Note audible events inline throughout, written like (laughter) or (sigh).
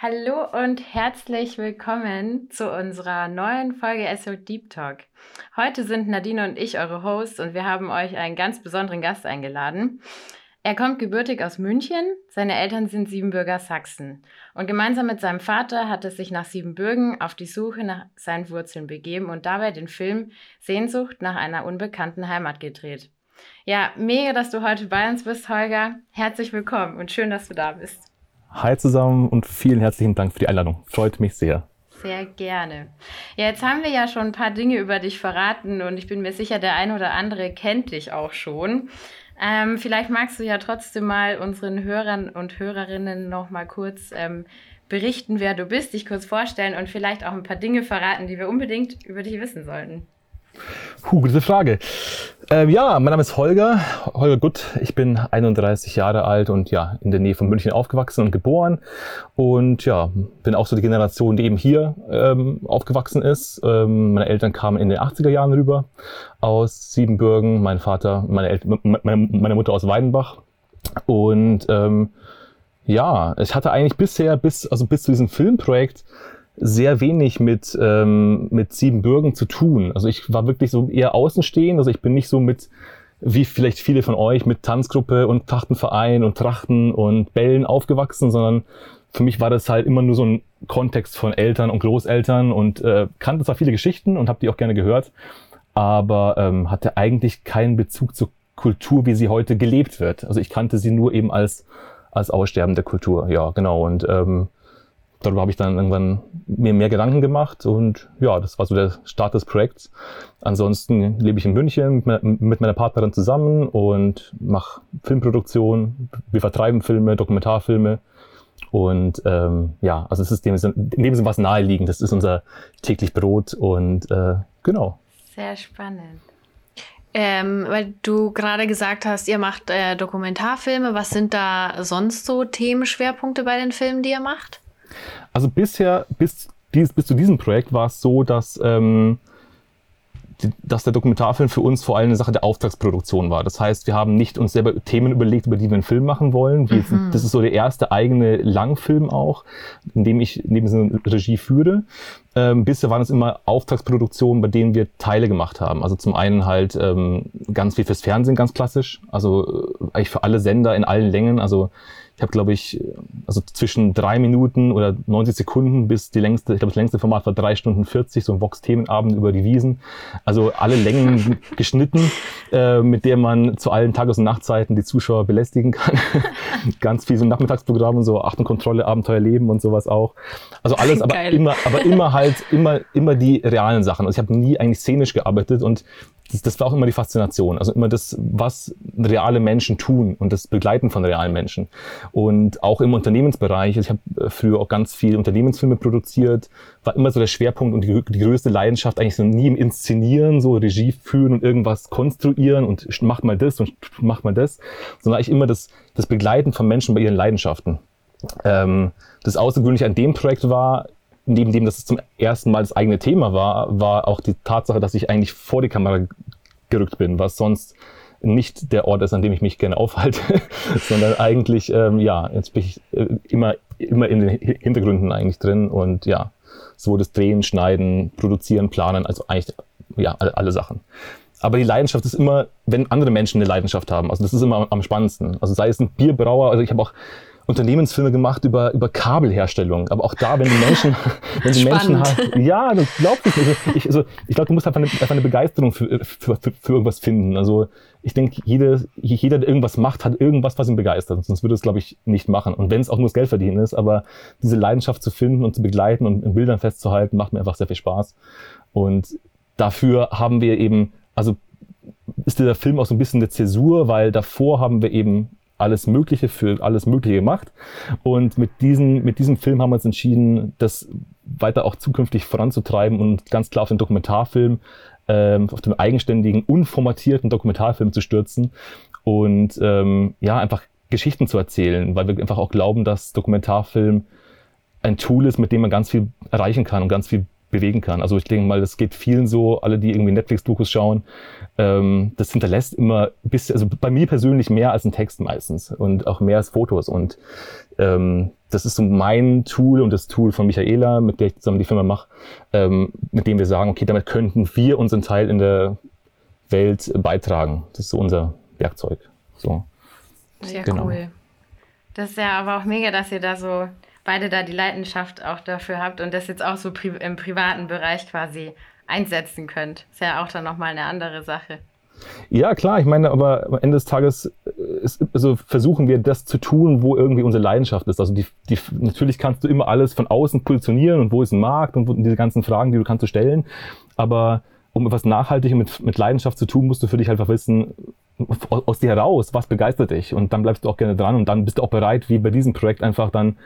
Hallo und herzlich willkommen zu unserer neuen Folge SO Deep Talk. Heute sind Nadine und ich eure Hosts und wir haben euch einen ganz besonderen Gast eingeladen. Er kommt gebürtig aus München, seine Eltern sind Siebenbürger Sachsen und gemeinsam mit seinem Vater hat er sich nach Siebenbürgen auf die Suche nach seinen Wurzeln begeben und dabei den Film Sehnsucht nach einer unbekannten Heimat gedreht. Ja, mega, dass du heute bei uns bist, Holger. Herzlich willkommen und schön, dass du da bist. Hi zusammen und vielen herzlichen Dank für die Einladung. Freut mich sehr. Sehr gerne. Ja, jetzt haben wir ja schon ein paar Dinge über dich verraten und ich bin mir sicher, der ein oder andere kennt dich auch schon. Ähm, vielleicht magst du ja trotzdem mal unseren Hörern und Hörerinnen noch mal kurz ähm, berichten, wer du bist, dich kurz vorstellen und vielleicht auch ein paar Dinge verraten, die wir unbedingt über dich wissen sollten. Puh, gute Frage. Ähm, ja, mein Name ist Holger, Holger Gutt. Ich bin 31 Jahre alt und ja, in der Nähe von München aufgewachsen und geboren. Und ja, bin auch so die Generation, die eben hier ähm, aufgewachsen ist. Ähm, meine Eltern kamen in den 80er Jahren rüber aus Siebenbürgen. Mein Vater, meine, El meine, meine Mutter aus Weidenbach. Und ähm, ja, ich hatte eigentlich bisher, bis, also bis zu diesem Filmprojekt, sehr wenig mit, ähm, mit Siebenbürgen zu tun. Also ich war wirklich so eher außenstehend. Also ich bin nicht so mit, wie vielleicht viele von euch, mit Tanzgruppe und Trachtenverein und Trachten und Bällen aufgewachsen, sondern für mich war das halt immer nur so ein Kontext von Eltern und Großeltern und äh, kannte zwar viele Geschichten und habe die auch gerne gehört, aber ähm, hatte eigentlich keinen Bezug zur Kultur, wie sie heute gelebt wird. Also ich kannte sie nur eben als als aussterbende Kultur. Ja, genau. Und ähm, darüber habe ich dann irgendwann mir mehr Gedanken gemacht und ja, das war so der Start des Projekts. Ansonsten lebe ich in München mit meiner Partnerin zusammen und mache Filmproduktion. Wir vertreiben Filme, Dokumentarfilme und ähm, ja, also es ist in dem Sinne was naheliegend. Das ist unser täglich Brot und äh, genau. Sehr spannend. Ähm, weil du gerade gesagt hast, ihr macht äh, Dokumentarfilme. Was sind da sonst so Themenschwerpunkte bei den Filmen, die ihr macht? Also bisher, bis, dies, bis zu diesem Projekt war es so, dass, ähm, die, dass der Dokumentarfilm für uns vor allem eine Sache der Auftragsproduktion war. Das heißt, wir haben nicht uns selber Themen überlegt, über die wir einen Film machen wollen. Wir, mhm. Das ist so der erste eigene Langfilm auch, in dem ich neben so Regie führe. Ähm, bisher waren es immer Auftragsproduktionen, bei denen wir Teile gemacht haben. Also zum einen halt ähm, ganz viel fürs Fernsehen, ganz klassisch. Also äh, eigentlich für alle Sender in allen Längen. Also ich habe, glaube ich, also zwischen drei Minuten oder 90 Sekunden bis die längste, ich glaube, das längste Format war drei Stunden 40, so ein Vox-Themenabend über die Wiesen. Also alle Längen (laughs) geschnitten, äh, mit der man zu allen Tages- und Nachtzeiten die Zuschauer belästigen kann. (laughs) Ganz viel so ein Nachmittagsprogramm, so Achtenkontrolle, Abenteuerleben und sowas auch. Also alles, aber immer, aber immer halt, immer, immer die realen Sachen. Also ich habe nie eigentlich szenisch gearbeitet und das, das war auch immer die Faszination. Also immer das, was reale Menschen tun und das Begleiten von realen Menschen. Und auch im Unternehmensbereich, also ich habe äh, früher auch ganz viel Unternehmensfilme produziert, war immer so der Schwerpunkt und die, die größte Leidenschaft eigentlich so nie im Inszenieren, so Regie führen und irgendwas konstruieren und mach mal das und mach mal das, sondern eigentlich immer das, das Begleiten von Menschen bei ihren Leidenschaften. Ähm, das Außergewöhnliche an dem Projekt war, neben dem, dass es zum ersten Mal das eigene Thema war, war auch die Tatsache, dass ich eigentlich vor die Kamera gerückt bin, was sonst nicht der Ort ist, an dem ich mich gerne aufhalte, (laughs) sondern eigentlich, ähm, ja, jetzt bin ich äh, immer, immer in den Hintergründen eigentlich drin und ja, so das Drehen, Schneiden, Produzieren, Planen, also eigentlich, ja, alle, alle Sachen. Aber die Leidenschaft ist immer, wenn andere Menschen eine Leidenschaft haben. Also das ist immer am, am spannendsten. Also sei es ein Bierbrauer, also ich habe auch Unternehmensfilme gemacht über, über Kabelherstellung. Aber auch da, wenn die Menschen, (laughs) wenn die Menschen halt, ja, das glaubt ich nicht. Ich, also, ich glaube, du musst einfach eine, einfach eine Begeisterung für, für, für, für irgendwas finden. Also, ich denke, jeder, jeder, der irgendwas macht, hat irgendwas, was ihn begeistert. Sonst würde es, glaube ich, nicht machen. Und wenn es auch nur das Geld verdienen ist, aber diese Leidenschaft zu finden und zu begleiten und in Bildern festzuhalten, macht mir einfach sehr viel Spaß. Und dafür haben wir eben, also ist dieser Film auch so ein bisschen eine Zäsur, weil davor haben wir eben alles Mögliche für alles Mögliche gemacht. Und mit, diesen, mit diesem Film haben wir uns entschieden, das weiter auch zukünftig voranzutreiben und ganz klar auf den Dokumentarfilm, ähm, auf den eigenständigen, unformatierten Dokumentarfilm zu stürzen und ähm, ja, einfach Geschichten zu erzählen, weil wir einfach auch glauben, dass Dokumentarfilm ein Tool ist, mit dem man ganz viel erreichen kann und ganz viel bewegen kann. Also ich denke mal, das geht vielen so, alle, die irgendwie Netflix-Dokus schauen, ähm, das hinterlässt immer bis, also bei mir persönlich mehr als ein Text meistens und auch mehr als Fotos. Und ähm, das ist so mein Tool und das Tool von Michaela, mit der ich zusammen die Firma mache, ähm, mit dem wir sagen, okay, damit könnten wir unseren Teil in der Welt beitragen. Das ist so unser Werkzeug. So. Sehr genau. cool. Das ist ja aber auch mega, dass ihr da so beide da die Leidenschaft auch dafür habt und das jetzt auch so pri im privaten Bereich quasi einsetzen könnt. Ist ja auch dann nochmal eine andere Sache. Ja, klar, ich meine, aber am Ende des Tages äh, ist, also versuchen wir das zu tun, wo irgendwie unsere Leidenschaft ist. Also die, die, natürlich kannst du immer alles von außen positionieren und wo ist ein Markt und wo, diese ganzen Fragen, die du kannst du stellen. Aber um etwas nachhaltig mit, mit Leidenschaft zu tun, musst du für dich einfach wissen, aus dir heraus, was begeistert dich. Und dann bleibst du auch gerne dran und dann bist du auch bereit, wie bei diesem Projekt einfach dann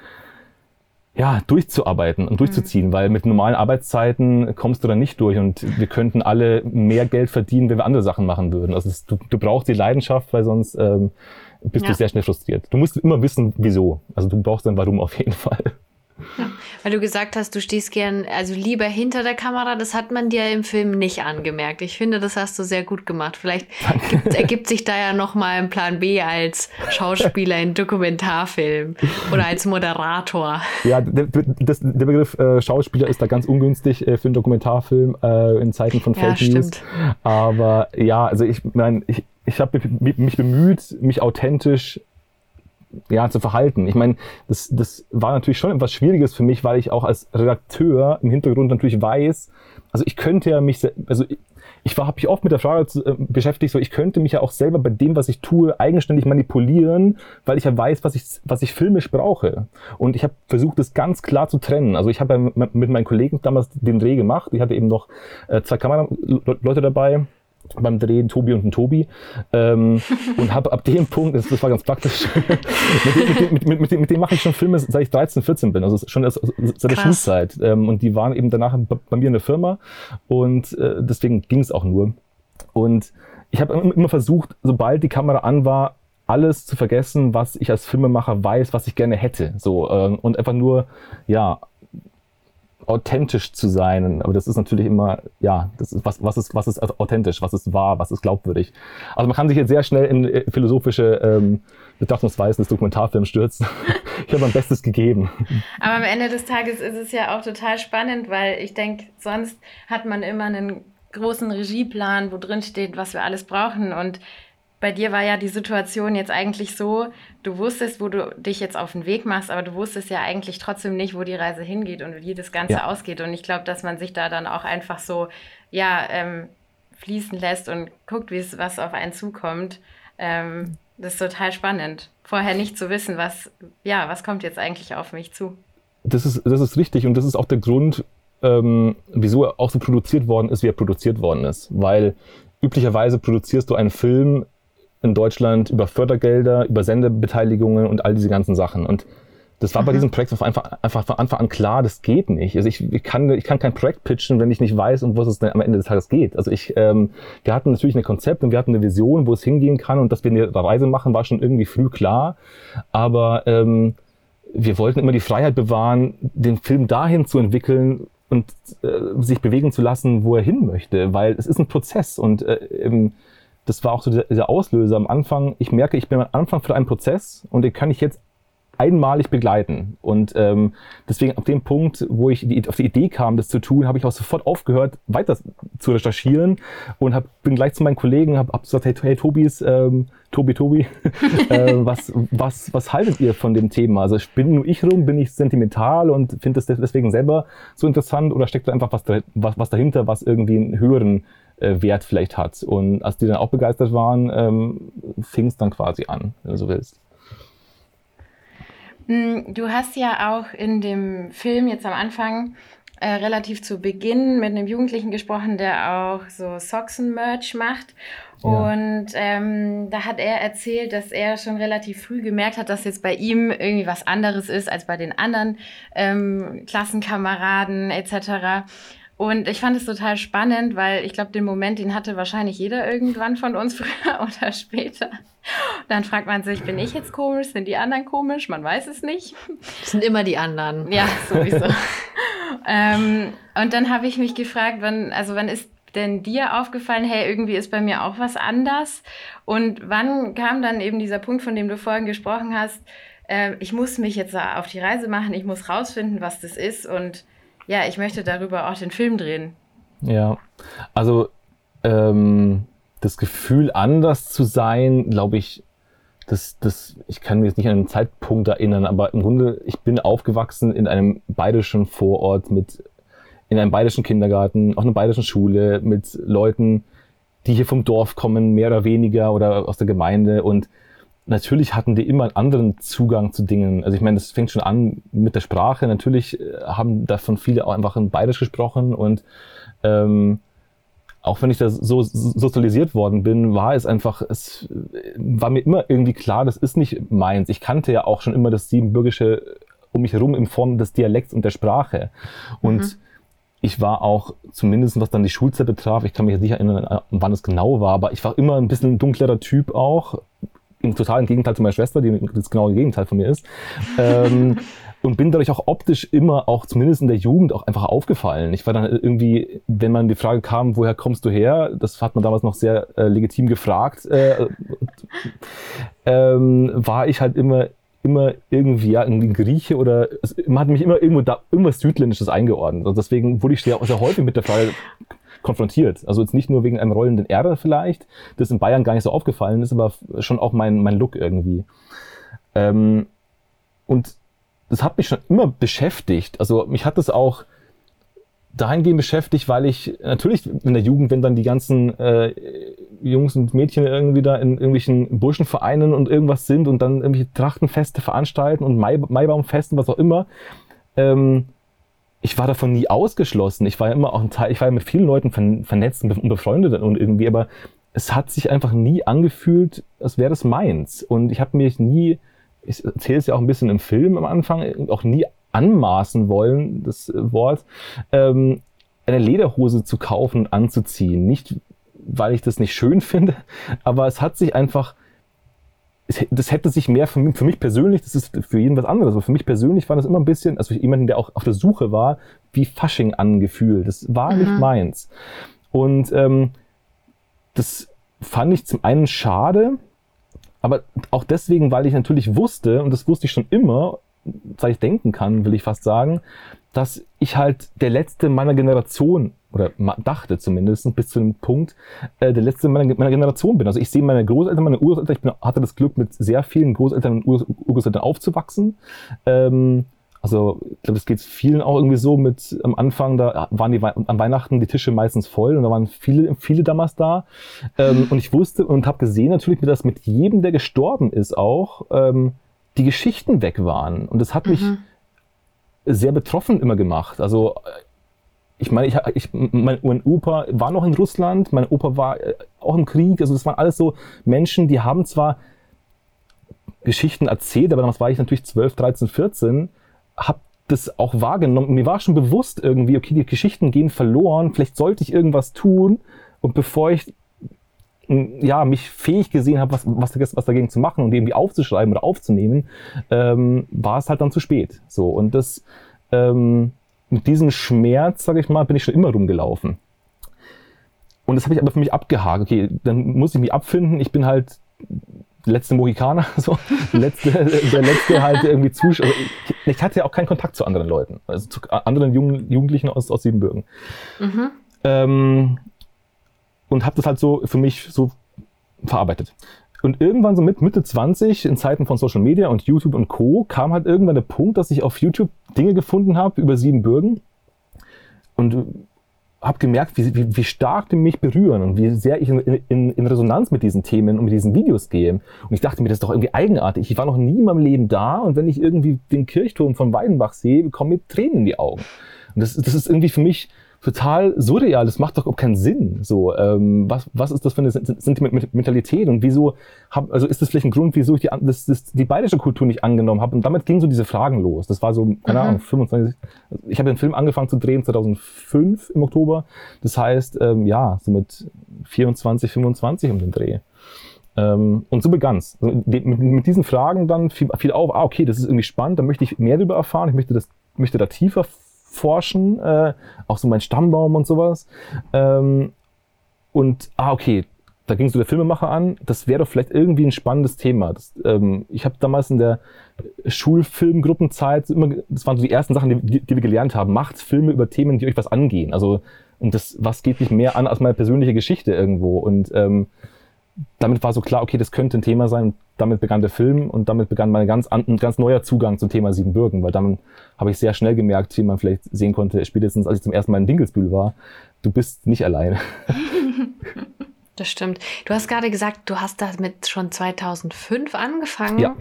ja, durchzuarbeiten und durchzuziehen, mhm. weil mit normalen Arbeitszeiten kommst du da nicht durch und wir könnten alle mehr Geld verdienen, wenn wir andere Sachen machen würden. Also es, du, du brauchst die Leidenschaft, weil sonst ähm, bist ja. du sehr schnell frustriert. Du musst immer wissen, wieso. Also du brauchst dann Warum auf jeden (laughs) Fall. Ja, weil du gesagt hast, du stehst gern, also lieber hinter der Kamera, das hat man dir im Film nicht angemerkt. Ich finde, das hast du sehr gut gemacht. Vielleicht gibt, ergibt sich da ja nochmal ein Plan B als Schauspieler in Dokumentarfilm oder als Moderator. Ja, der, das, der Begriff äh, Schauspieler ist da ganz ungünstig äh, für einen Dokumentarfilm äh, in Zeiten von Fake ja, News. Aber ja, also ich meine, ich, ich habe mich bemüht, mich authentisch ja, zu verhalten. Ich meine, das, das war natürlich schon etwas Schwieriges für mich, weil ich auch als Redakteur im Hintergrund natürlich weiß, also ich könnte ja mich, also ich, ich habe mich oft mit der Frage zu, äh, beschäftigt, so ich könnte mich ja auch selber bei dem, was ich tue, eigenständig manipulieren, weil ich ja weiß, was ich, was ich filmisch brauche. Und ich habe versucht, das ganz klar zu trennen. Also ich habe ja mit meinen Kollegen damals den Dreh gemacht. Ich hatte eben noch äh, zwei Kameraleute dabei beim Drehen Tobi und ein Tobi. Ähm, (laughs) und habe ab dem Punkt, das, das war ganz praktisch, (laughs) mit, dem, dem, dem mache ich schon Filme, seit ich 13, 14 bin, also schon seit der Schulzeit. Ähm, und die waren eben danach bei mir in der Firma. Und äh, deswegen ging es auch nur. Und ich habe immer versucht, sobald die Kamera an war, alles zu vergessen, was ich als Filmemacher weiß, was ich gerne hätte, so ähm, und einfach nur ja authentisch zu sein. Aber das ist natürlich immer, ja, das ist, was, was, ist, was ist authentisch, was ist wahr, was ist glaubwürdig. Also man kann sich jetzt sehr schnell in äh, philosophische ähm, Betrachtungsweisen des Dokumentarfilms stürzen. (laughs) ich habe mein Bestes gegeben. Aber am Ende des Tages ist es ja auch total spannend, weil ich denke, sonst hat man immer einen großen Regieplan, wo drin steht, was wir alles brauchen und bei dir war ja die Situation jetzt eigentlich so, du wusstest, wo du dich jetzt auf den Weg machst, aber du wusstest ja eigentlich trotzdem nicht, wo die Reise hingeht und wie das Ganze ja. ausgeht. Und ich glaube, dass man sich da dann auch einfach so, ja, ähm, fließen lässt und guckt, wie es was auf einen zukommt. Ähm, das ist total spannend. Vorher nicht zu wissen, was, ja, was kommt jetzt eigentlich auf mich zu. Das ist, das ist richtig und das ist auch der Grund, ähm, wieso er auch so produziert worden ist, wie er produziert worden ist. Weil üblicherweise produzierst du einen Film in Deutschland über Fördergelder, über Sendebeteiligungen und all diese ganzen Sachen. Und das war Aha. bei diesem Projekt einfach, einfach von Anfang an klar, das geht nicht. Also ich, ich, kann, ich kann kein Projekt pitchen, wenn ich nicht weiß, um was es denn am Ende des Tages geht. Also ich, ähm, wir hatten natürlich ein Konzept und wir hatten eine Vision, wo es hingehen kann und dass wir eine Reise machen, war schon irgendwie früh klar. Aber ähm, wir wollten immer die Freiheit bewahren, den Film dahin zu entwickeln und äh, sich bewegen zu lassen, wo er hin möchte, weil es ist ein Prozess und äh, das war auch so dieser Auslöser am Anfang. Ich merke, ich bin am Anfang für einen Prozess und den kann ich jetzt einmalig begleiten. Und ähm, deswegen ab dem Punkt, wo ich die, auf die Idee kam, das zu tun, habe ich auch sofort aufgehört, weiter zu recherchieren und hab, bin gleich zu meinen Kollegen, habe hab gesagt, hey, hey Tobis, ähm, Tobi, Tobi, (laughs) äh, was, was, was haltet ihr von dem Thema? Also bin nur ich rum, bin ich sentimental und finde das deswegen selber so interessant oder steckt da einfach was, was, was dahinter, was irgendwie einen höheren Wert vielleicht hat. Und als die dann auch begeistert waren, ähm, fing es dann quasi an, wenn du so willst. Hm, du hast ja auch in dem Film jetzt am Anfang äh, relativ zu Beginn mit einem Jugendlichen gesprochen, der auch so Socken-Merch macht. Ja. Und ähm, da hat er erzählt, dass er schon relativ früh gemerkt hat, dass jetzt bei ihm irgendwie was anderes ist als bei den anderen ähm, Klassenkameraden etc. Und ich fand es total spannend, weil ich glaube, den Moment, den hatte wahrscheinlich jeder irgendwann von uns (laughs) früher oder später. Dann fragt man sich, bin ich jetzt komisch? Sind die anderen komisch? Man weiß es nicht. Das sind immer die anderen. Ja, sowieso. Ähm, und dann habe ich mich gefragt, wann, also wann ist denn dir aufgefallen, hey, irgendwie ist bei mir auch was anders? Und wann kam dann eben dieser Punkt, von dem du vorhin gesprochen hast, äh, ich muss mich jetzt auf die Reise machen, ich muss rausfinden, was das ist und ja, ich möchte darüber auch den Film drehen. Ja, also ähm, das Gefühl, anders zu sein, glaube ich, das, das, ich kann mich jetzt nicht an einen Zeitpunkt erinnern, aber im Grunde, ich bin aufgewachsen in einem bayerischen Vorort mit, in einem bayerischen Kindergarten, auf einer bayerischen Schule mit Leuten, die hier vom Dorf kommen, mehr oder weniger oder aus der Gemeinde und natürlich hatten die immer einen anderen Zugang zu Dingen. Also ich meine, das fängt schon an mit der Sprache. Natürlich äh, haben davon viele auch einfach in Bayerisch gesprochen und ähm, auch wenn ich da so sozialisiert worden bin, war es einfach, es war mir immer irgendwie klar, das ist nicht meins. Ich kannte ja auch schon immer das Siebenbürgische um mich herum in Form des Dialekts und der Sprache. Und mhm. ich war auch, zumindest was dann die Schulzeit betraf, ich kann mich jetzt nicht erinnern, wann es genau war, aber ich war immer ein bisschen ein dunklerer Typ auch, im totalen Gegenteil zu meiner Schwester, die das genaue Gegenteil von mir ist. Ähm, (laughs) und bin dadurch auch optisch immer, auch zumindest in der Jugend, auch einfach aufgefallen. Ich war dann irgendwie, wenn man die Frage kam, woher kommst du her, das hat man damals noch sehr äh, legitim gefragt, äh, ähm, war ich halt immer immer irgendwie, ja, irgendwie ein Grieche oder man hat mich immer irgendwo da irgendwas Südländisches eingeordnet. Und deswegen wurde ich sehr, sehr häufig mit der Frage konfrontiert. Also jetzt nicht nur wegen einem rollenden R vielleicht, das in Bayern gar nicht so aufgefallen ist, aber schon auch mein, mein Look irgendwie. Ähm, und das hat mich schon immer beschäftigt. Also mich hat das auch dahingehend beschäftigt, weil ich natürlich in der Jugend, wenn dann die ganzen äh, Jungs und Mädchen irgendwie da in irgendwelchen Burschenvereinen und irgendwas sind und dann irgendwelche Trachtenfeste veranstalten und Mai, Maibaumfesten, was auch immer, ähm, ich war davon nie ausgeschlossen. Ich war ja immer auch ein Teil, ich war ja mit vielen Leuten vernetzt und befreundet und irgendwie, aber es hat sich einfach nie angefühlt, als wäre das meins. Und ich habe mich nie ich erzähle es ja auch ein bisschen im Film am Anfang, auch nie anmaßen wollen, das Wort, ähm, eine Lederhose zu kaufen und anzuziehen. Nicht, weil ich das nicht schön (laughs) finde, aber es hat sich einfach, das hätte sich mehr für mich, für mich, persönlich, das ist für jeden was anderes, aber für mich persönlich war das immer ein bisschen, also jemanden, der auch auf der Suche war, wie Fasching angefühlt. Das war mhm. nicht meins. Und ähm, das fand ich zum einen schade, aber auch deswegen, weil ich natürlich wusste, und das wusste ich schon immer, seit ich denken kann, will ich fast sagen, dass ich halt der Letzte meiner Generation, oder dachte zumindest bis zu dem Punkt, äh, der Letzte meiner, meiner Generation bin. Also ich sehe meine Großeltern, meine Urgroßeltern, ich bin, hatte das Glück, mit sehr vielen Großeltern und Ur Urgroßeltern aufzuwachsen. Ähm, also ich glaube, es geht vielen auch irgendwie so mit am Anfang, da waren die an Weihnachten die Tische meistens voll und da waren viele, viele damals da. Ähm, und ich wusste und habe gesehen natürlich, dass mit jedem, der gestorben ist, auch ähm, die Geschichten weg waren. Und das hat mich mhm. sehr betroffen immer gemacht. Also ich meine, ich, ich, mein, mein Opa war noch in Russland, mein Opa war äh, auch im Krieg. Also das waren alles so Menschen, die haben zwar Geschichten erzählt, aber damals war ich natürlich 12, 13, 14 habe das auch wahrgenommen. Mir war schon bewusst irgendwie, okay, die Geschichten gehen verloren, vielleicht sollte ich irgendwas tun. Und bevor ich ja, mich fähig gesehen habe, was, was, was dagegen zu machen und irgendwie aufzuschreiben oder aufzunehmen, ähm, war es halt dann zu spät. So, und das, ähm, mit diesem Schmerz, sage ich mal, bin ich schon immer rumgelaufen. Und das habe ich aber für mich abgehakt. Okay, dann muss ich mich abfinden. Ich bin halt letzte Mohikaner, (laughs) so, letzte, der letzte halt irgendwie Zuschauer. Also ich, ich, hatte ja auch keinen Kontakt zu anderen Leuten, also zu anderen Jungen, Jugendlichen aus, aus Siebenbürgen. Mhm. Ähm, und habe das halt so für mich so verarbeitet. Und irgendwann so mit Mitte 20, in Zeiten von Social Media und YouTube und Co., kam halt irgendwann der Punkt, dass ich auf YouTube Dinge gefunden habe über Siebenbürgen. Und habe gemerkt, wie, wie, wie stark die mich berühren und wie sehr ich in, in, in Resonanz mit diesen Themen und mit diesen Videos gehe. Und ich dachte mir, das ist doch irgendwie eigenartig. Ich war noch nie in meinem Leben da und wenn ich irgendwie den Kirchturm von Weidenbach sehe, kommen mir Tränen in die Augen. Und das, das ist irgendwie für mich total surreal. Das macht doch überhaupt keinen Sinn. So, ähm, was, was ist das für eine Sentimentalität und wieso hab, also ist das vielleicht ein Grund, wieso ich die, das, das, die bayerische Kultur nicht angenommen habe? Und damit gingen so diese Fragen los. Das war so, keine mhm. Ahnung, 25. Ich habe den Film angefangen zu drehen 2005 im Oktober. Das heißt, ähm, ja, so mit 24, 25 um den Dreh. Ähm, und so begann's. Also, mit, mit, diesen Fragen dann fiel, fiel auf, ah, okay, das ist irgendwie spannend, da möchte ich mehr darüber erfahren, ich möchte das, möchte da tiefer forschen, äh, auch so mein Stammbaum und sowas. Ähm, und, ah, okay, da ging so der Filmemacher an, das wäre doch vielleicht irgendwie ein spannendes Thema. Das, ähm, ich habe damals in der Schulfilmgruppenzeit immer, das waren so die ersten Sachen, die, die, wir gelernt haben. Macht Filme über Themen, die euch was angehen. Also, und das, was geht mich mehr an als meine persönliche Geschichte irgendwo. Und ähm, damit war so klar, okay, das könnte ein Thema sein. Damit begann der Film und damit begann mein ganz, ein ganz neuer Zugang zum Thema Siebenbürgen, weil dann habe ich sehr schnell gemerkt, wie man vielleicht sehen konnte, spätestens als ich zum ersten Mal in Dinkelsbühl war, du bist nicht alleine. (laughs) Das stimmt. Du hast gerade gesagt, du hast damit schon 2005 angefangen, ja.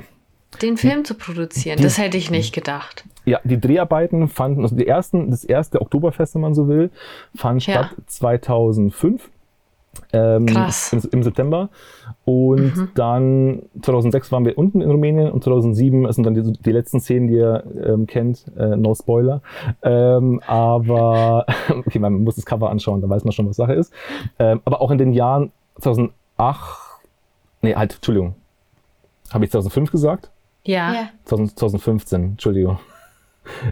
den Film zu produzieren. Das hätte ich nicht gedacht. Ja, die Dreharbeiten fanden, also die ersten, das erste Oktoberfest, wenn man so will, fand ja. statt 2005 ähm, Krass. Im, im, September. Und mhm. dann 2006 waren wir unten in Rumänien und 2007 sind dann die, die letzten Szenen, die ihr ähm, kennt. Äh, no Spoiler. Ähm, aber, (laughs) okay, man muss das Cover anschauen, dann weiß man schon, was Sache ist. Ähm, aber auch in den Jahren 2008, nee, halt, Entschuldigung. Habe ich 2005 gesagt? Ja. ja. 2015, Entschuldigung. (laughs)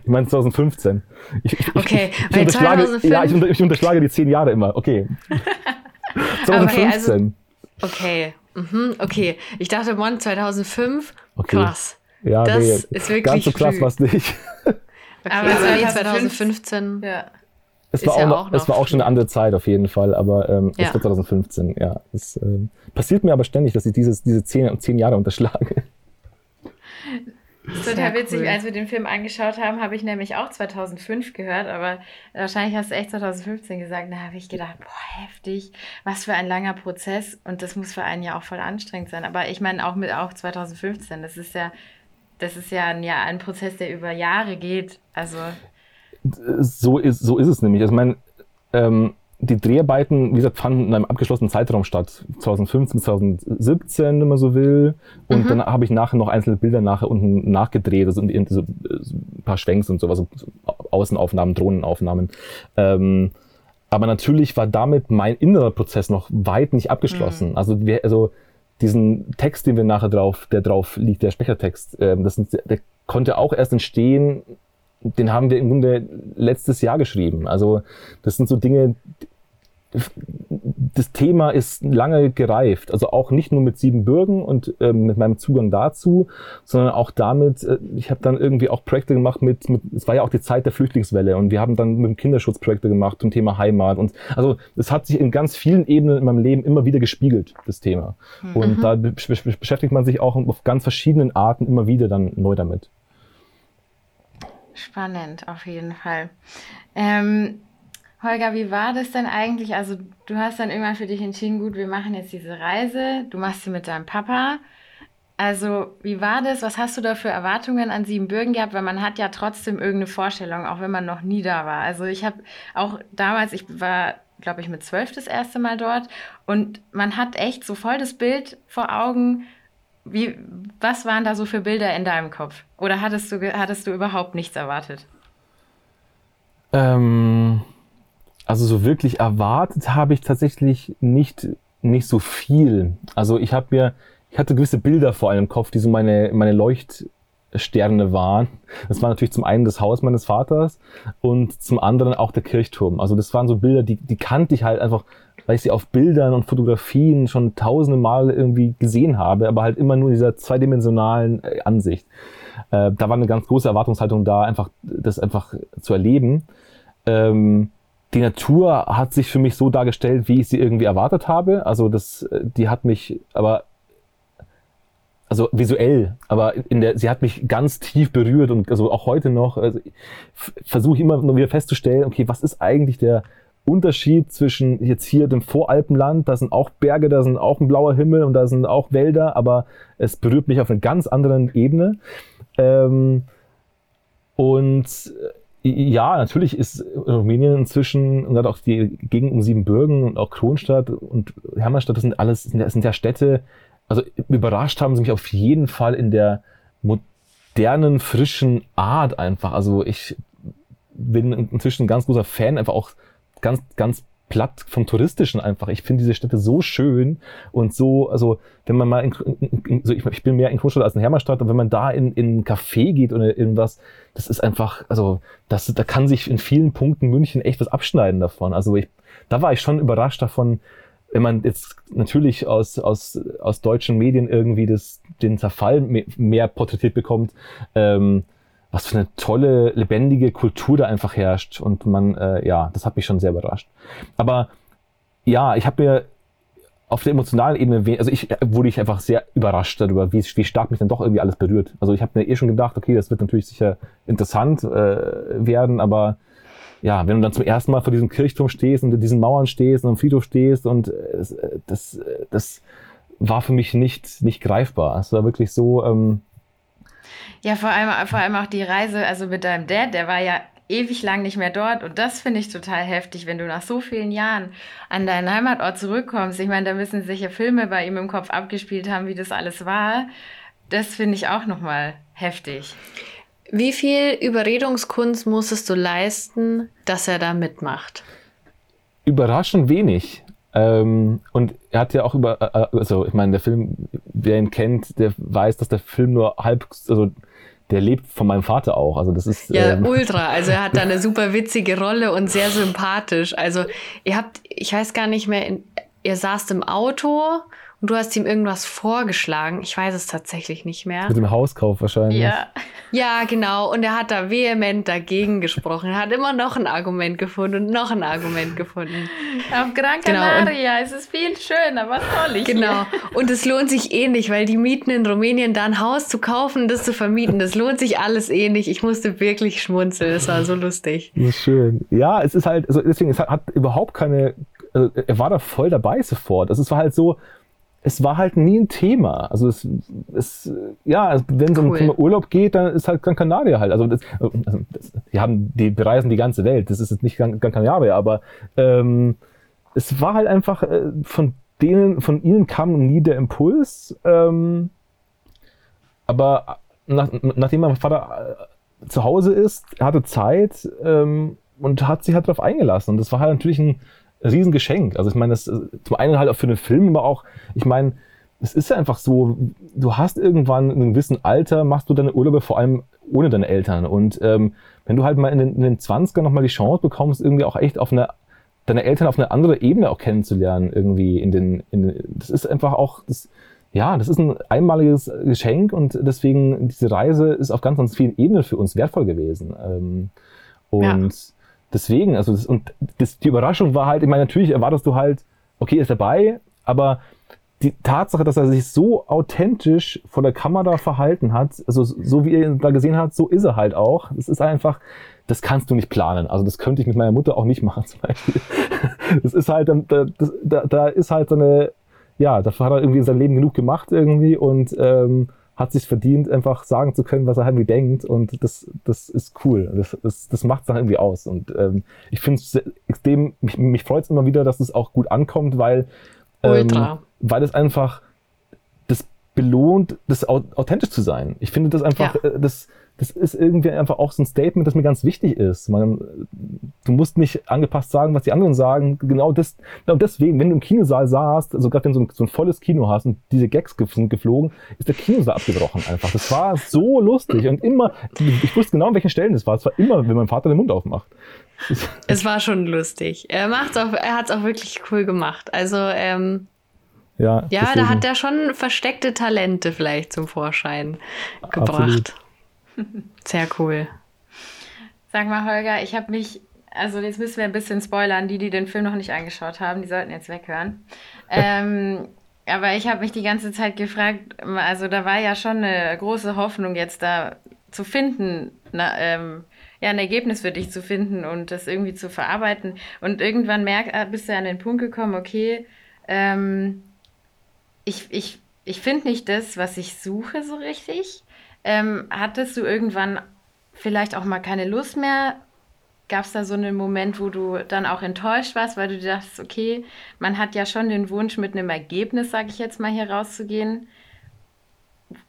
Ich meine 2015. Ich, ich, okay, ich, ich unterschlage, 2005? Ja, ich, ich unterschlage die zehn Jahre immer. Okay. (laughs) 2015. Okay, also, okay. Mhm, okay. Ich dachte, Mon 2005, okay. krass. Ja, das nee, ist wirklich ganz so krass war es nicht. (laughs) Okay, aber also 2015. Ja. Es war, auch, ja noch, es war auch schon eine andere Zeit auf jeden Fall, aber ähm, ja. es war 2015, ja. Es ähm, passiert mir aber ständig, dass ich dieses, diese zehn, zehn Jahre unterschlage. (laughs) Das ist total witzig. Cool. Als wir den Film angeschaut haben, habe ich nämlich auch 2005 gehört, aber wahrscheinlich hast du echt 2015 gesagt. Da habe ich gedacht, boah, heftig, was für ein langer Prozess. Und das muss für einen ja auch voll anstrengend sein. Aber ich meine auch mit auch 2015. Das ist ja, das ist ja ein, ja, ein Prozess, der über Jahre geht. Also so ist, so ist es nämlich. Ich meine, ähm, die Dreharbeiten, wie gesagt, fanden in einem abgeschlossenen Zeitraum statt. 2015, 2017, wenn man so will. Und mhm. dann habe ich nachher noch einzelne Bilder nachher unten nachgedreht, also in, in so, ein paar Schwenks und sowas, so Außenaufnahmen, Drohnenaufnahmen. Ähm, aber natürlich war damit mein innerer Prozess noch weit nicht abgeschlossen. Mhm. Also, wir, also diesen Text, den wir nachher drauf, der drauf liegt, der Sprechertext, ähm, das, der konnte auch erst entstehen, den haben wir im Grunde letztes Jahr geschrieben. Also das sind so Dinge, das Thema ist lange gereift. Also auch nicht nur mit Siebenbürgen und ähm, mit meinem Zugang dazu, sondern auch damit, äh, ich habe dann irgendwie auch Projekte gemacht mit, mit, es war ja auch die Zeit der Flüchtlingswelle und wir haben dann mit dem Kinderschutz Projekte gemacht zum Thema Heimat. Und also es hat sich in ganz vielen Ebenen in meinem Leben immer wieder gespiegelt, das Thema. Mhm. Und da beschäftigt man sich auch auf ganz verschiedenen Arten immer wieder dann neu damit. Spannend, auf jeden Fall. Ähm, Holger, wie war das denn eigentlich? Also, du hast dann irgendwann für dich entschieden, gut, wir machen jetzt diese Reise. Du machst sie mit deinem Papa. Also, wie war das? Was hast du da für Erwartungen an Siebenbürgen gehabt? Weil man hat ja trotzdem irgendeine Vorstellung, auch wenn man noch nie da war. Also, ich habe auch damals, ich war, glaube ich, mit zwölf das erste Mal dort und man hat echt so voll das Bild vor Augen, wie, was waren da so für Bilder in deinem Kopf? Oder hattest du, hattest du überhaupt nichts erwartet? Ähm, also so wirklich erwartet habe ich tatsächlich nicht, nicht so viel. Also ich habe mir, ich hatte gewisse Bilder vor allem im Kopf, die so meine, meine Leuchtsterne waren. Das war natürlich zum einen das Haus meines Vaters und zum anderen auch der Kirchturm. Also das waren so Bilder, die, die kannte ich halt einfach weil ich sie auf Bildern und Fotografien schon tausende Mal irgendwie gesehen habe, aber halt immer nur in dieser zweidimensionalen äh, Ansicht. Äh, da war eine ganz große Erwartungshaltung da, einfach das einfach zu erleben. Ähm, die Natur hat sich für mich so dargestellt, wie ich sie irgendwie erwartet habe. Also das, äh, die hat mich aber also visuell, aber in der, sie hat mich ganz tief berührt und also auch heute noch also versuche immer noch wieder festzustellen, okay, was ist eigentlich der Unterschied zwischen jetzt hier dem Voralpenland, da sind auch Berge, da sind auch ein blauer Himmel und da sind auch Wälder, aber es berührt mich auf einer ganz anderen Ebene. Ähm, und äh, ja, natürlich ist Rumänien inzwischen, und gerade auch die Gegend um Siebenbürgen und auch Kronstadt und Hermannstadt, das sind alles, das sind ja Städte, also überrascht haben sie mich auf jeden Fall in der modernen, frischen Art einfach. Also ich bin inzwischen ein ganz großer Fan einfach auch ganz, ganz platt vom Touristischen einfach. Ich finde diese Städte so schön und so, also wenn man mal in, in, in so ich, ich, bin mehr in Großstadt als in Hermannstadt und wenn man da in, in ein Café geht oder irgendwas, das ist einfach, also das, da kann sich in vielen Punkten München echt was abschneiden davon. Also ich, da war ich schon überrascht davon, wenn man jetzt natürlich aus, aus, aus deutschen Medien irgendwie das, den Zerfall mehr, mehr porträtiert bekommt, ähm, was für eine tolle, lebendige Kultur da einfach herrscht. Und man, äh, ja, das hat mich schon sehr überrascht. Aber ja, ich habe mir auf der emotionalen Ebene, also ich wurde ich einfach sehr überrascht darüber, wie, wie stark mich dann doch irgendwie alles berührt. Also ich habe mir eh schon gedacht, okay, das wird natürlich sicher interessant äh, werden, aber ja, wenn du dann zum ersten Mal vor diesem Kirchturm stehst und in diesen Mauern stehst und am Friedhof stehst und äh, das, das war für mich nicht, nicht greifbar. Es war wirklich so, ähm, ja, vor allem, vor allem auch die Reise, also mit deinem Dad, der war ja ewig lang nicht mehr dort. Und das finde ich total heftig, wenn du nach so vielen Jahren an deinen Heimatort zurückkommst. Ich meine, da müssen sich ja Filme bei ihm im Kopf abgespielt haben, wie das alles war. Das finde ich auch nochmal heftig. Wie viel Überredungskunst musstest du leisten, dass er da mitmacht? Überraschend wenig. Ähm, und er hat ja auch über, äh, äh, also ich meine, der Film, wer ihn kennt, der weiß, dass der Film nur halb, also der lebt von meinem Vater auch. Also das ist ja ähm, ultra. (laughs) Also er hat da eine super witzige Rolle und sehr sympathisch. Also ihr habt, ich weiß gar nicht mehr, ihr saßt im Auto und du hast ihm irgendwas vorgeschlagen. Ich weiß es tatsächlich nicht mehr. Mit dem Hauskauf wahrscheinlich. Ja. Ja, genau. Und er hat da vehement dagegen gesprochen. Er hat immer noch ein Argument gefunden und noch ein Argument gefunden. Auf Gran genau, Canaria genau. ist es viel schöner, was soll ich? Genau. Hier? Und es lohnt sich eh nicht, weil die Mieten in Rumänien, da ein Haus zu kaufen, das zu vermieten, das lohnt sich alles eh nicht. Ich musste wirklich schmunzeln. Es war so lustig. Das ist schön. Ja, es ist halt, also deswegen, es hat, hat überhaupt keine, also er war da voll dabei sofort. Also es war halt so, es war halt nie ein Thema. Also es, es ja, wenn es cool. um Thema Urlaub geht, dann ist halt Gran Canaria halt. Also, das, also das, die haben, die bereisen die ganze Welt. Das ist jetzt nicht Gran, Gran Canaria, aber ähm, es war halt einfach äh, von denen, von ihnen kam nie der Impuls. Ähm, aber nach, nachdem mein Vater äh, zu Hause ist, hatte Zeit ähm, und hat sich halt darauf eingelassen. Und das war halt natürlich ein Riesengeschenk. Also ich meine, das äh, zum einen halt auch für den Film, aber auch, ich meine, es ist ja einfach so, du hast irgendwann in einem gewissen Alter, machst du deine Urlaube vor allem ohne deine Eltern. Und ähm, wenn du halt mal in den, in den 20ern nochmal die Chance bekommst, irgendwie auch echt auf eine, deine Eltern auf eine andere Ebene auch kennenzulernen, irgendwie in den, in den das ist einfach auch, das, ja, das ist ein einmaliges Geschenk und deswegen diese Reise ist auf ganz, ganz vielen Ebenen für uns wertvoll gewesen. Ähm, und ja deswegen, also das, und das, die Überraschung war halt, ich meine, natürlich erwartest du halt, okay, ist dabei, aber die Tatsache, dass er sich so authentisch vor der Kamera verhalten hat, also so wie ihr ihn da gesehen habt, so ist er halt auch. Das ist einfach, das kannst du nicht planen. Also das könnte ich mit meiner Mutter auch nicht machen (laughs) zum Beispiel. Das ist halt, da, da, da ist halt so eine, ja, dafür hat er irgendwie sein Leben genug gemacht irgendwie und ähm, hat sich verdient, einfach sagen zu können, was er irgendwie denkt. Und das, das ist cool. Das, das, das macht es dann irgendwie aus. Und ähm, ich finde es extrem, mich, mich freut es immer wieder, dass es auch gut ankommt, weil, ähm, weil es einfach das belohnt, das authentisch zu sein. Ich finde das einfach, ja. äh, das, das ist irgendwie einfach auch so ein Statement, das mir ganz wichtig ist. Man, du musst nicht angepasst sagen, was die anderen sagen. Genau, das, genau deswegen, wenn du im Kinosaal saßt, also gerade wenn du so ein, so ein volles Kino hast und diese Gags sind geflogen, ist der Kinosaal abgebrochen einfach. Das war so lustig und immer, ich wusste genau, an welchen Stellen das war. Es war immer, wenn mein Vater den Mund aufmacht. Es war schon lustig. Er macht's auch, er hat es auch wirklich cool gemacht. Also, ähm, ja, ja da hat er schon versteckte Talente vielleicht zum Vorschein gebracht. Absolut. Sehr cool. Sag mal, Holger, ich habe mich, also jetzt müssen wir ein bisschen spoilern, die, die den Film noch nicht angeschaut haben, die sollten jetzt weghören. (laughs) ähm, aber ich habe mich die ganze Zeit gefragt, also da war ja schon eine große Hoffnung jetzt da zu finden, na, ähm, ja, ein Ergebnis für dich zu finden und das irgendwie zu verarbeiten. Und irgendwann merk, äh, bist du an den Punkt gekommen, okay, ähm, ich, ich, ich finde nicht das, was ich suche so richtig. Ähm, hattest du irgendwann vielleicht auch mal keine Lust mehr? Gab es da so einen Moment, wo du dann auch enttäuscht warst, weil du dachtest, okay, man hat ja schon den Wunsch, mit einem Ergebnis, sage ich jetzt mal, hier rauszugehen.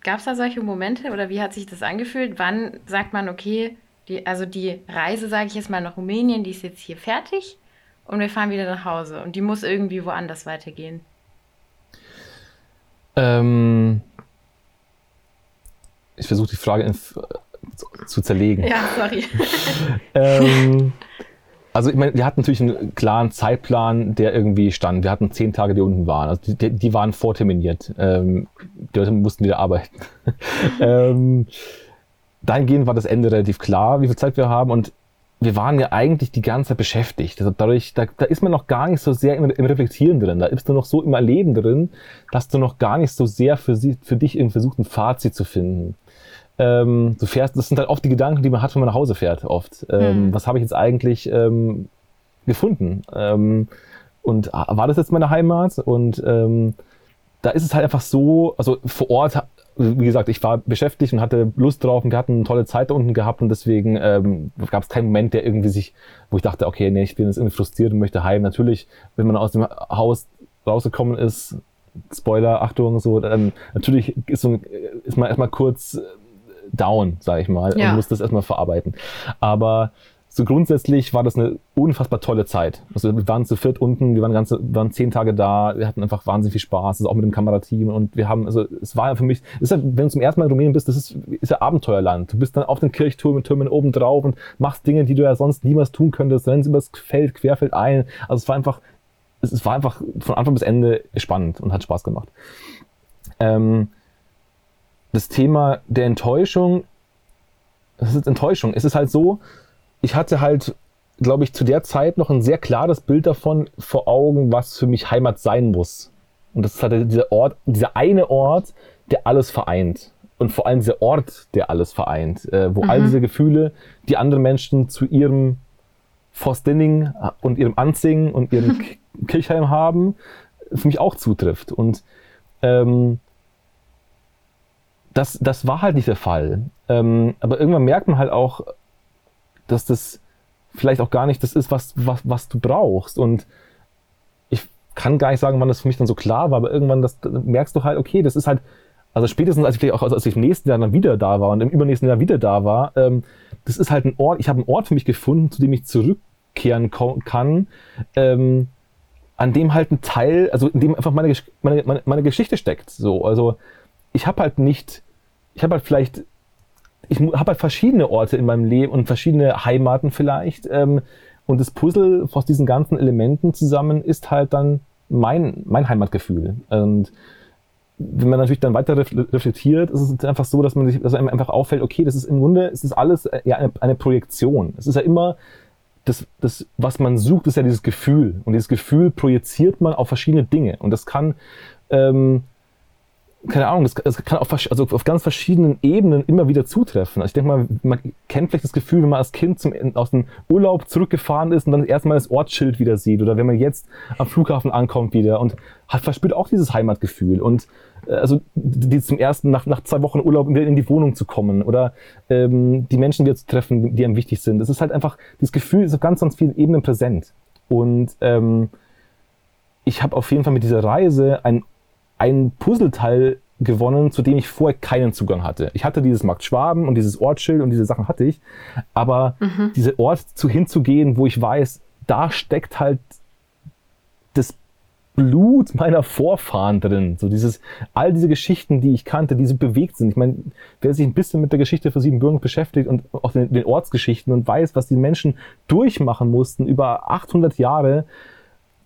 Gab es da solche Momente oder wie hat sich das angefühlt? Wann sagt man, okay, die, also die Reise, sage ich jetzt mal, nach Rumänien, die ist jetzt hier fertig und wir fahren wieder nach Hause und die muss irgendwie woanders weitergehen? Ähm, ich versuche die Frage in, zu zerlegen. Ja, sorry. (laughs) ähm, also ich meine, wir hatten natürlich einen klaren Zeitplan, der irgendwie stand. Wir hatten zehn Tage, die unten waren. Also die, die waren vorterminiert. Ähm, die Leute mussten wieder arbeiten. (laughs) ähm, dahingehend war das Ende relativ klar, wie viel Zeit wir haben. Und wir waren ja eigentlich die ganze Zeit beschäftigt. Also dadurch, da, da ist man noch gar nicht so sehr im, im Reflektieren drin. Da bist du noch so im Erleben drin, dass du noch gar nicht so sehr für, sie, für dich irgendwie versucht, ein Fazit zu finden ähm, du fährst, das sind halt oft die Gedanken, die man hat, wenn man nach Hause fährt, oft. Ähm, mhm. Was habe ich jetzt eigentlich ähm, gefunden? Ähm, und war das jetzt meine Heimat? Und ähm, da ist es halt einfach so, also vor Ort, wie gesagt, ich war beschäftigt und hatte Lust drauf und wir hatten eine tolle Zeit da unten gehabt und deswegen ähm, gab es keinen Moment, der irgendwie sich, wo ich dachte, okay, nee, ich bin jetzt irgendwie frustriert und möchte heim. Natürlich, wenn man aus dem Haus rausgekommen ist, Spoiler, Achtung, so, dann natürlich ist, so, ist man erstmal kurz down, sage ich mal, ja. und muss das erstmal verarbeiten. Aber so grundsätzlich war das eine unfassbar tolle Zeit. Also wir waren zu viert unten, wir waren ganze, waren zehn Tage da, wir hatten einfach wahnsinnig viel Spaß, also auch mit dem Kamerateam und wir haben, also es war ja für mich, ist ja, wenn du zum ersten Mal in Rumänien bist, das ist, ist ja Abenteuerland. Du bist dann auf den Kirchturmen, Türmen oben drauf und machst Dinge, die du ja sonst niemals tun könntest, rennst übers Feld, querfeld ein. Also es war einfach, es war einfach von Anfang bis Ende spannend und hat Spaß gemacht. Ähm, das Thema der Enttäuschung, das ist Enttäuschung. Es ist halt so, ich hatte halt, glaube ich, zu der Zeit noch ein sehr klares Bild davon vor Augen, was für mich Heimat sein muss. Und das ist halt dieser Ort, dieser eine Ort, der alles vereint. Und vor allem dieser Ort, der alles vereint, äh, wo mhm. all diese Gefühle, die andere Menschen zu ihrem Forstinning und ihrem Anzing und ihrem (laughs) Kirchheim haben, für mich auch zutrifft. Und ähm, das, das war halt nicht der Fall. Ähm, aber irgendwann merkt man halt auch, dass das vielleicht auch gar nicht das ist, was, was, was du brauchst. Und ich kann gar nicht sagen, wann das für mich dann so klar war, aber irgendwann das, merkst du halt, okay, das ist halt, also spätestens als ich vielleicht auch, als ich im nächsten Jahr dann wieder da war und im übernächsten Jahr wieder da war, ähm, das ist halt ein Ort, ich habe einen Ort für mich gefunden, zu dem ich zurückkehren kann, ähm, an dem halt ein Teil, also in dem einfach meine, meine, meine, meine Geschichte steckt. So, also ich habe halt nicht, ich habe halt vielleicht, ich habe halt verschiedene Orte in meinem Leben und verschiedene Heimaten vielleicht. Ähm, und das Puzzle aus diesen ganzen Elementen zusammen ist halt dann mein, mein Heimatgefühl. Und wenn man natürlich dann weiter reflektiert, ist es einfach so, dass man sich dass einem einfach auffällt, okay, das ist im Grunde, es ist alles äh, ja eine, eine Projektion. Es ist ja immer das, das, was man sucht, ist ja dieses Gefühl. Und dieses Gefühl projiziert man auf verschiedene Dinge. Und das kann ähm, keine Ahnung, das kann auf, also auf ganz verschiedenen Ebenen immer wieder zutreffen. Also ich denke mal, man kennt vielleicht das Gefühl, wenn man als Kind zum, aus dem Urlaub zurückgefahren ist und dann erstmal das Ortsschild wieder sieht oder wenn man jetzt am Flughafen ankommt wieder und hat, verspürt auch dieses Heimatgefühl und äh, also die zum ersten nach, nach zwei Wochen Urlaub wieder in die Wohnung zu kommen oder ähm, die Menschen wieder zu treffen, die einem wichtig sind. Es ist halt einfach, dieses Gefühl ist auf ganz, ganz vielen Ebenen präsent. Und ähm, ich habe auf jeden Fall mit dieser Reise ein ein Puzzleteil gewonnen, zu dem ich vorher keinen Zugang hatte. Ich hatte dieses Markt Schwaben und dieses Ortsschild und diese Sachen hatte ich, aber mhm. diese Ort zu hinzugehen, wo ich weiß, da steckt halt das Blut meiner Vorfahren drin. So dieses, all diese Geschichten, die ich kannte, die so bewegt sind. Ich meine, wer sich ein bisschen mit der Geschichte von Siebenbürgen beschäftigt und auch den, den Ortsgeschichten und weiß, was die Menschen durchmachen mussten über 800 Jahre,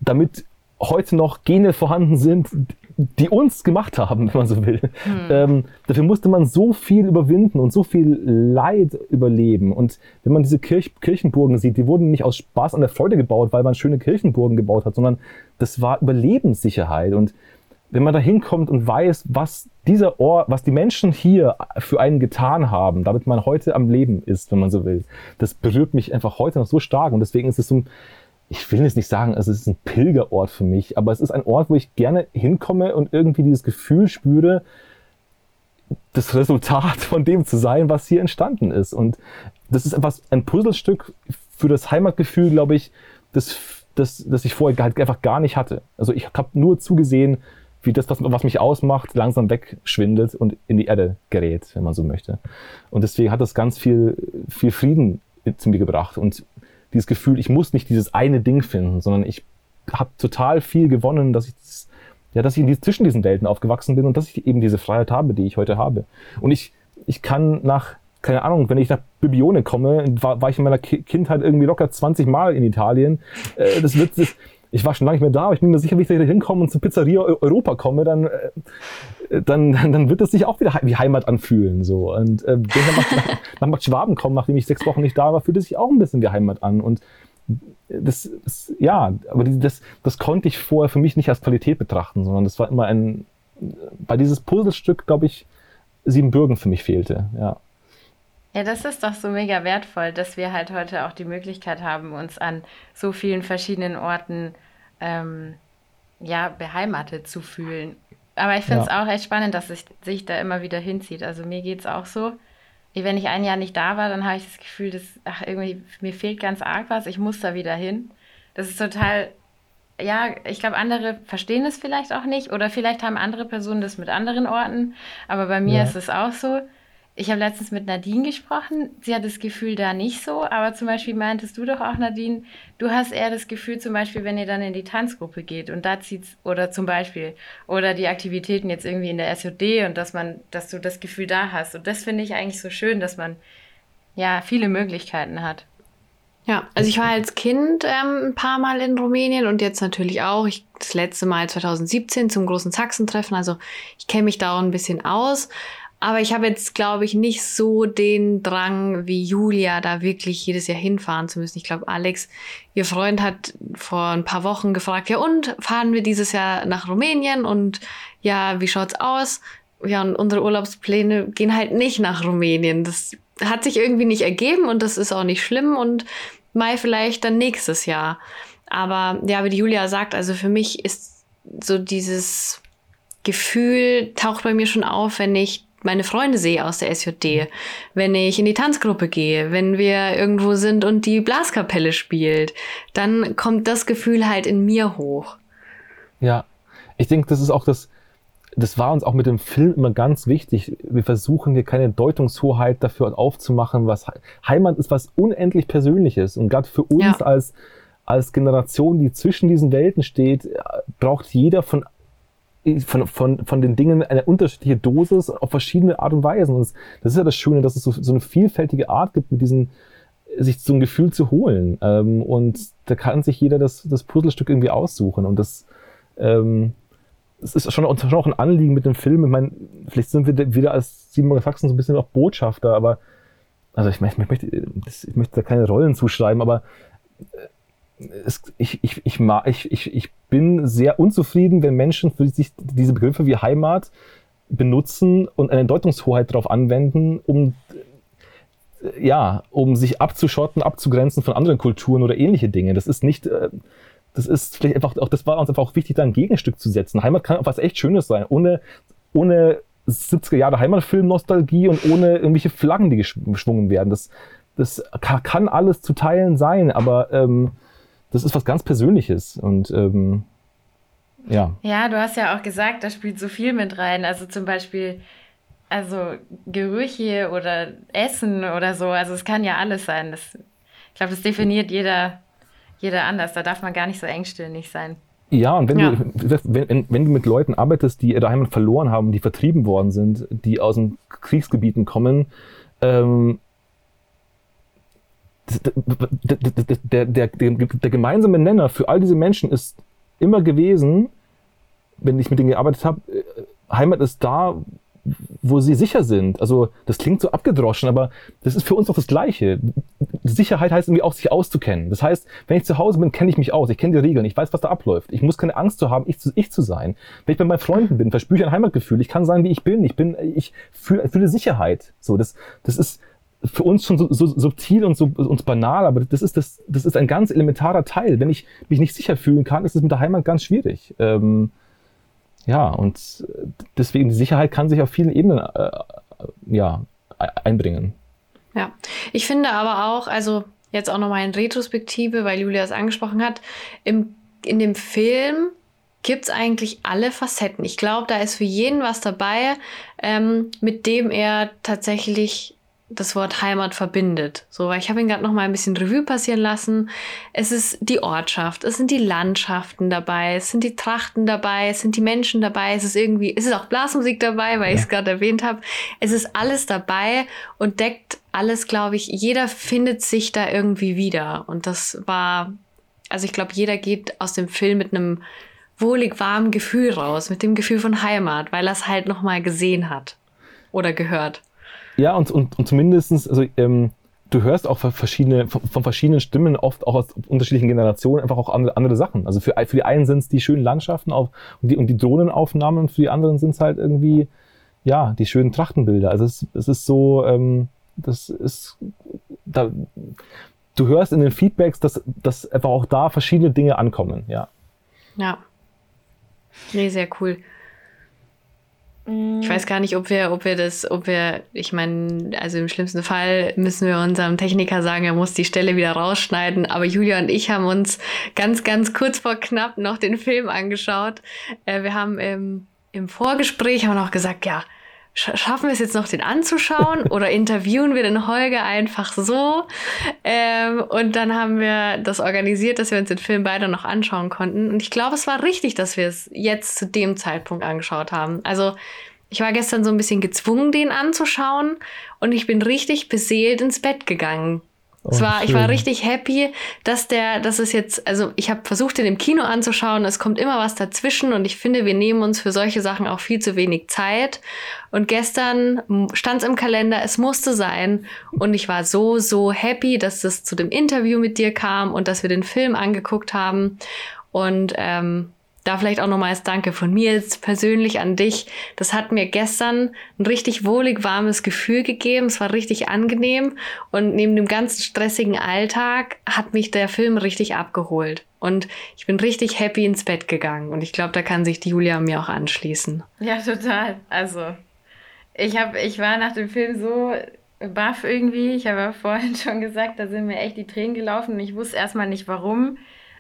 damit heute noch Gene vorhanden sind, die uns gemacht haben, (laughs) wenn man so will. Hm. Ähm, dafür musste man so viel überwinden und so viel Leid überleben. Und wenn man diese Kirch Kirchenburgen sieht, die wurden nicht aus Spaß an der Freude gebaut, weil man schöne Kirchenburgen gebaut hat, sondern das war Überlebenssicherheit. Und wenn man da hinkommt und weiß, was dieser Ort, was die Menschen hier für einen getan haben, damit man heute am Leben ist, wenn man so will, das berührt mich einfach heute noch so stark. Und deswegen ist es so ein ich will jetzt nicht sagen, es ist ein Pilgerort für mich, aber es ist ein Ort, wo ich gerne hinkomme und irgendwie dieses Gefühl spüre, das Resultat von dem zu sein, was hier entstanden ist. Und das ist etwas, ein Puzzlestück für das Heimatgefühl, glaube ich, das, das, das ich vorher halt einfach gar nicht hatte. Also ich habe nur zugesehen, wie das, was, mich ausmacht, langsam wegschwindet und in die Erde gerät, wenn man so möchte. Und deswegen hat das ganz viel, viel Frieden zu mir gebracht. Und dieses Gefühl, ich muss nicht dieses eine Ding finden, sondern ich habe total viel gewonnen, dass ich das, ja, dass ich in die, zwischen diesen Welten aufgewachsen bin und dass ich eben diese Freiheit habe, die ich heute habe. Und ich, ich kann nach, keine Ahnung, wenn ich nach Bibione komme, war, war ich in meiner Ki Kindheit irgendwie locker 20 Mal in Italien. Äh, das wird, das, ich war schon lange nicht mehr da, aber ich bin mir sicher, wenn ich da hinkomme und zur Pizzeria Europa komme, dann, äh, dann, dann wird es sich auch wieder wie Heimat anfühlen. So. Und äh, wenn ich (laughs) nach, nach Schwaben komme, nachdem ich sechs Wochen nicht da war, fühlt es sich auch ein bisschen wie Heimat an. Und das, das ja, aber das, das konnte ich vorher für mich nicht als Qualität betrachten, sondern das war immer ein, bei dieses Puzzlestück, glaube ich, Siebenbürgen für mich fehlte, ja. Ja, das ist doch so mega wertvoll, dass wir halt heute auch die Möglichkeit haben, uns an so vielen verschiedenen Orten ähm, ja, beheimatet zu fühlen. Aber ich finde es ja. auch echt spannend, dass es sich da immer wieder hinzieht. Also mir geht es auch so. Wenn ich ein Jahr nicht da war, dann habe ich das Gefühl, dass ach, irgendwie mir fehlt ganz arg was. Ich muss da wieder hin. Das ist total, ja, ich glaube, andere verstehen es vielleicht auch nicht oder vielleicht haben andere Personen das mit anderen Orten. Aber bei mir ja. ist es auch so ich habe letztens mit Nadine gesprochen. Sie hat das Gefühl da nicht so, aber zum Beispiel meintest du doch auch, Nadine, du hast eher das Gefühl, zum Beispiel, wenn ihr dann in die Tanzgruppe geht und da zieht's, oder zum Beispiel, oder die Aktivitäten jetzt irgendwie in der SOD und dass man, dass du das Gefühl da hast. Und das finde ich eigentlich so schön, dass man ja viele Möglichkeiten hat. Ja, also ich war als Kind ähm, ein paar Mal in Rumänien und jetzt natürlich auch. Ich, das letzte Mal 2017 zum großen Sachsentreffen. Also ich kenne mich da auch ein bisschen aus. Aber ich habe jetzt, glaube ich, nicht so den Drang wie Julia, da wirklich jedes Jahr hinfahren zu müssen. Ich glaube, Alex, ihr Freund, hat vor ein paar Wochen gefragt, ja und, fahren wir dieses Jahr nach Rumänien? Und ja, wie schaut's aus? Ja, und unsere Urlaubspläne gehen halt nicht nach Rumänien. Das hat sich irgendwie nicht ergeben und das ist auch nicht schlimm und Mai vielleicht dann nächstes Jahr. Aber ja, wie die Julia sagt, also für mich ist so dieses Gefühl taucht bei mir schon auf, wenn ich meine Freunde sehe aus der SJD, wenn ich in die Tanzgruppe gehe, wenn wir irgendwo sind und die Blaskapelle spielt, dann kommt das Gefühl halt in mir hoch. Ja, ich denke, das ist auch das, das war uns auch mit dem Film immer ganz wichtig. Wir versuchen hier keine Deutungshoheit dafür aufzumachen, was Heimat ist, was unendlich Persönliches. Und gerade für uns ja. als, als Generation, die zwischen diesen Welten steht, braucht jeder von von, von, von den Dingen eine unterschiedliche Dosis auf verschiedene Art und Weisen. Und das ist ja das Schöne, dass es so, so eine vielfältige Art gibt, mit diesen, sich so ein Gefühl zu holen. Ähm, und da kann sich jeder das, das Puzzlestück irgendwie aussuchen. Und das, ähm, das ist schon, schon auch ein Anliegen mit dem Film. Ich meine, vielleicht sind wir wieder als Simon Faxen so ein bisschen auch Botschafter, aber also ich, ich, möchte, ich möchte da keine Rollen zuschreiben, aber es, ich, ich, ich, ich, ich, ich bin sehr unzufrieden, wenn Menschen für sich diese Begriffe wie Heimat benutzen und eine Deutungshoheit darauf anwenden, um ja, um sich abzuschotten, abzugrenzen von anderen Kulturen oder ähnliche Dinge. Das ist nicht, äh, das ist vielleicht einfach auch, das war uns einfach auch wichtig, da ein Gegenstück zu setzen. Heimat kann auch was echt Schönes sein, ohne, ohne 70er Jahre Heimatfilm-Nostalgie und ohne irgendwelche Flaggen, die geschwungen werden. Das, das kann alles zu Teilen sein, aber ähm, das ist was ganz Persönliches und ähm, ja. Ja, du hast ja auch gesagt, da spielt so viel mit rein. Also zum Beispiel, also Gerüche oder Essen oder so. Also es kann ja alles sein. Das, ich glaube, das definiert jeder, jeder anders. Da darf man gar nicht so engstirnig sein. Ja, und wenn, ja. Du, wenn, wenn du mit Leuten arbeitest, die ihre Heimat verloren haben, die vertrieben worden sind, die aus den Kriegsgebieten kommen, ähm, der, der, der, der gemeinsame Nenner für all diese Menschen ist immer gewesen, wenn ich mit denen gearbeitet habe, äh, Heimat ist da, wo sie sicher sind. Also das klingt so abgedroschen, aber das ist für uns doch das Gleiche. Sicherheit heißt irgendwie auch, sich auszukennen. Das heißt, wenn ich zu Hause bin, kenne ich mich aus. Ich kenne die Regeln. Ich weiß, was da abläuft. Ich muss keine Angst zu haben, ich zu, ich zu sein. Wenn ich bei meinen Freunden bin, verspüre ich ein Heimatgefühl. Ich kann sein, wie ich bin. Ich bin, ich fühle, fühle Sicherheit. So, das, das ist, für uns schon so, so subtil und so und banal, aber das ist, das, das ist ein ganz elementarer Teil. Wenn ich mich nicht sicher fühlen kann, ist es mit der Heimat ganz schwierig. Ähm, ja, und deswegen die Sicherheit kann sich auf vielen Ebenen äh, ja, einbringen. Ja, ich finde aber auch, also jetzt auch nochmal in Retrospektive, weil Julia es angesprochen hat, im, in dem Film gibt es eigentlich alle Facetten. Ich glaube, da ist für jeden was dabei, ähm, mit dem er tatsächlich das Wort Heimat verbindet. So, weil ich habe ihn gerade noch mal ein bisschen Revue passieren lassen. Es ist die Ortschaft, es sind die Landschaften dabei, es sind die Trachten dabei, es sind die Menschen dabei, es ist irgendwie, es ist auch Blasmusik dabei, weil ja. ich es gerade erwähnt habe. Es ist alles dabei und deckt alles, glaube ich, jeder findet sich da irgendwie wieder. Und das war, also ich glaube, jeder geht aus dem Film mit einem wohlig warmen Gefühl raus, mit dem Gefühl von Heimat, weil er es halt noch mal gesehen hat oder gehört. Ja, und, und, und zumindest, also ähm, du hörst auch verschiedene, von, verschiedenen Stimmen, oft auch aus unterschiedlichen Generationen, einfach auch andere, andere Sachen. Also für, für die einen sind es die schönen Landschaften auf, und, die, und die Drohnenaufnahmen und für die anderen sind es halt irgendwie, ja, die schönen Trachtenbilder. Also es, es ist so, ähm, das ist, da, du hörst in den Feedbacks, dass, dass einfach auch da verschiedene Dinge ankommen, ja. Ja. Nee, sehr cool. Ich weiß gar nicht, ob wir, ob wir das, ob wir, ich meine, also im schlimmsten Fall müssen wir unserem Techniker sagen, er muss die Stelle wieder rausschneiden. Aber Julia und ich haben uns ganz, ganz kurz vor knapp noch den Film angeschaut. Äh, wir haben im, im Vorgespräch haben noch gesagt, ja, schaffen wir es jetzt noch, den anzuschauen (laughs) oder interviewen wir den Holger einfach so? Ähm, und dann haben wir das organisiert, dass wir uns den Film beide noch anschauen konnten. Und ich glaube, es war richtig, dass wir es jetzt zu dem Zeitpunkt angeschaut haben. Also ich war gestern so ein bisschen gezwungen, den anzuschauen und ich bin richtig beseelt ins Bett gegangen. Es war, ich war richtig happy, dass der, dass es jetzt, also ich habe versucht, den im Kino anzuschauen. Es kommt immer was dazwischen und ich finde, wir nehmen uns für solche Sachen auch viel zu wenig Zeit. Und gestern stand es im Kalender, es musste sein. Und ich war so, so happy, dass es zu dem Interview mit dir kam und dass wir den Film angeguckt haben. Und ähm, da vielleicht auch nochmals Danke von mir jetzt persönlich an dich. Das hat mir gestern ein richtig wohlig warmes Gefühl gegeben. Es war richtig angenehm und neben dem ganzen stressigen Alltag hat mich der Film richtig abgeholt. Und ich bin richtig happy ins Bett gegangen. Und ich glaube, da kann sich die Julia mir auch anschließen. Ja, total. Also, ich, hab, ich war nach dem Film so baff irgendwie. Ich habe ja vorhin (laughs) schon gesagt, da sind mir echt die Tränen gelaufen ich wusste erstmal nicht warum.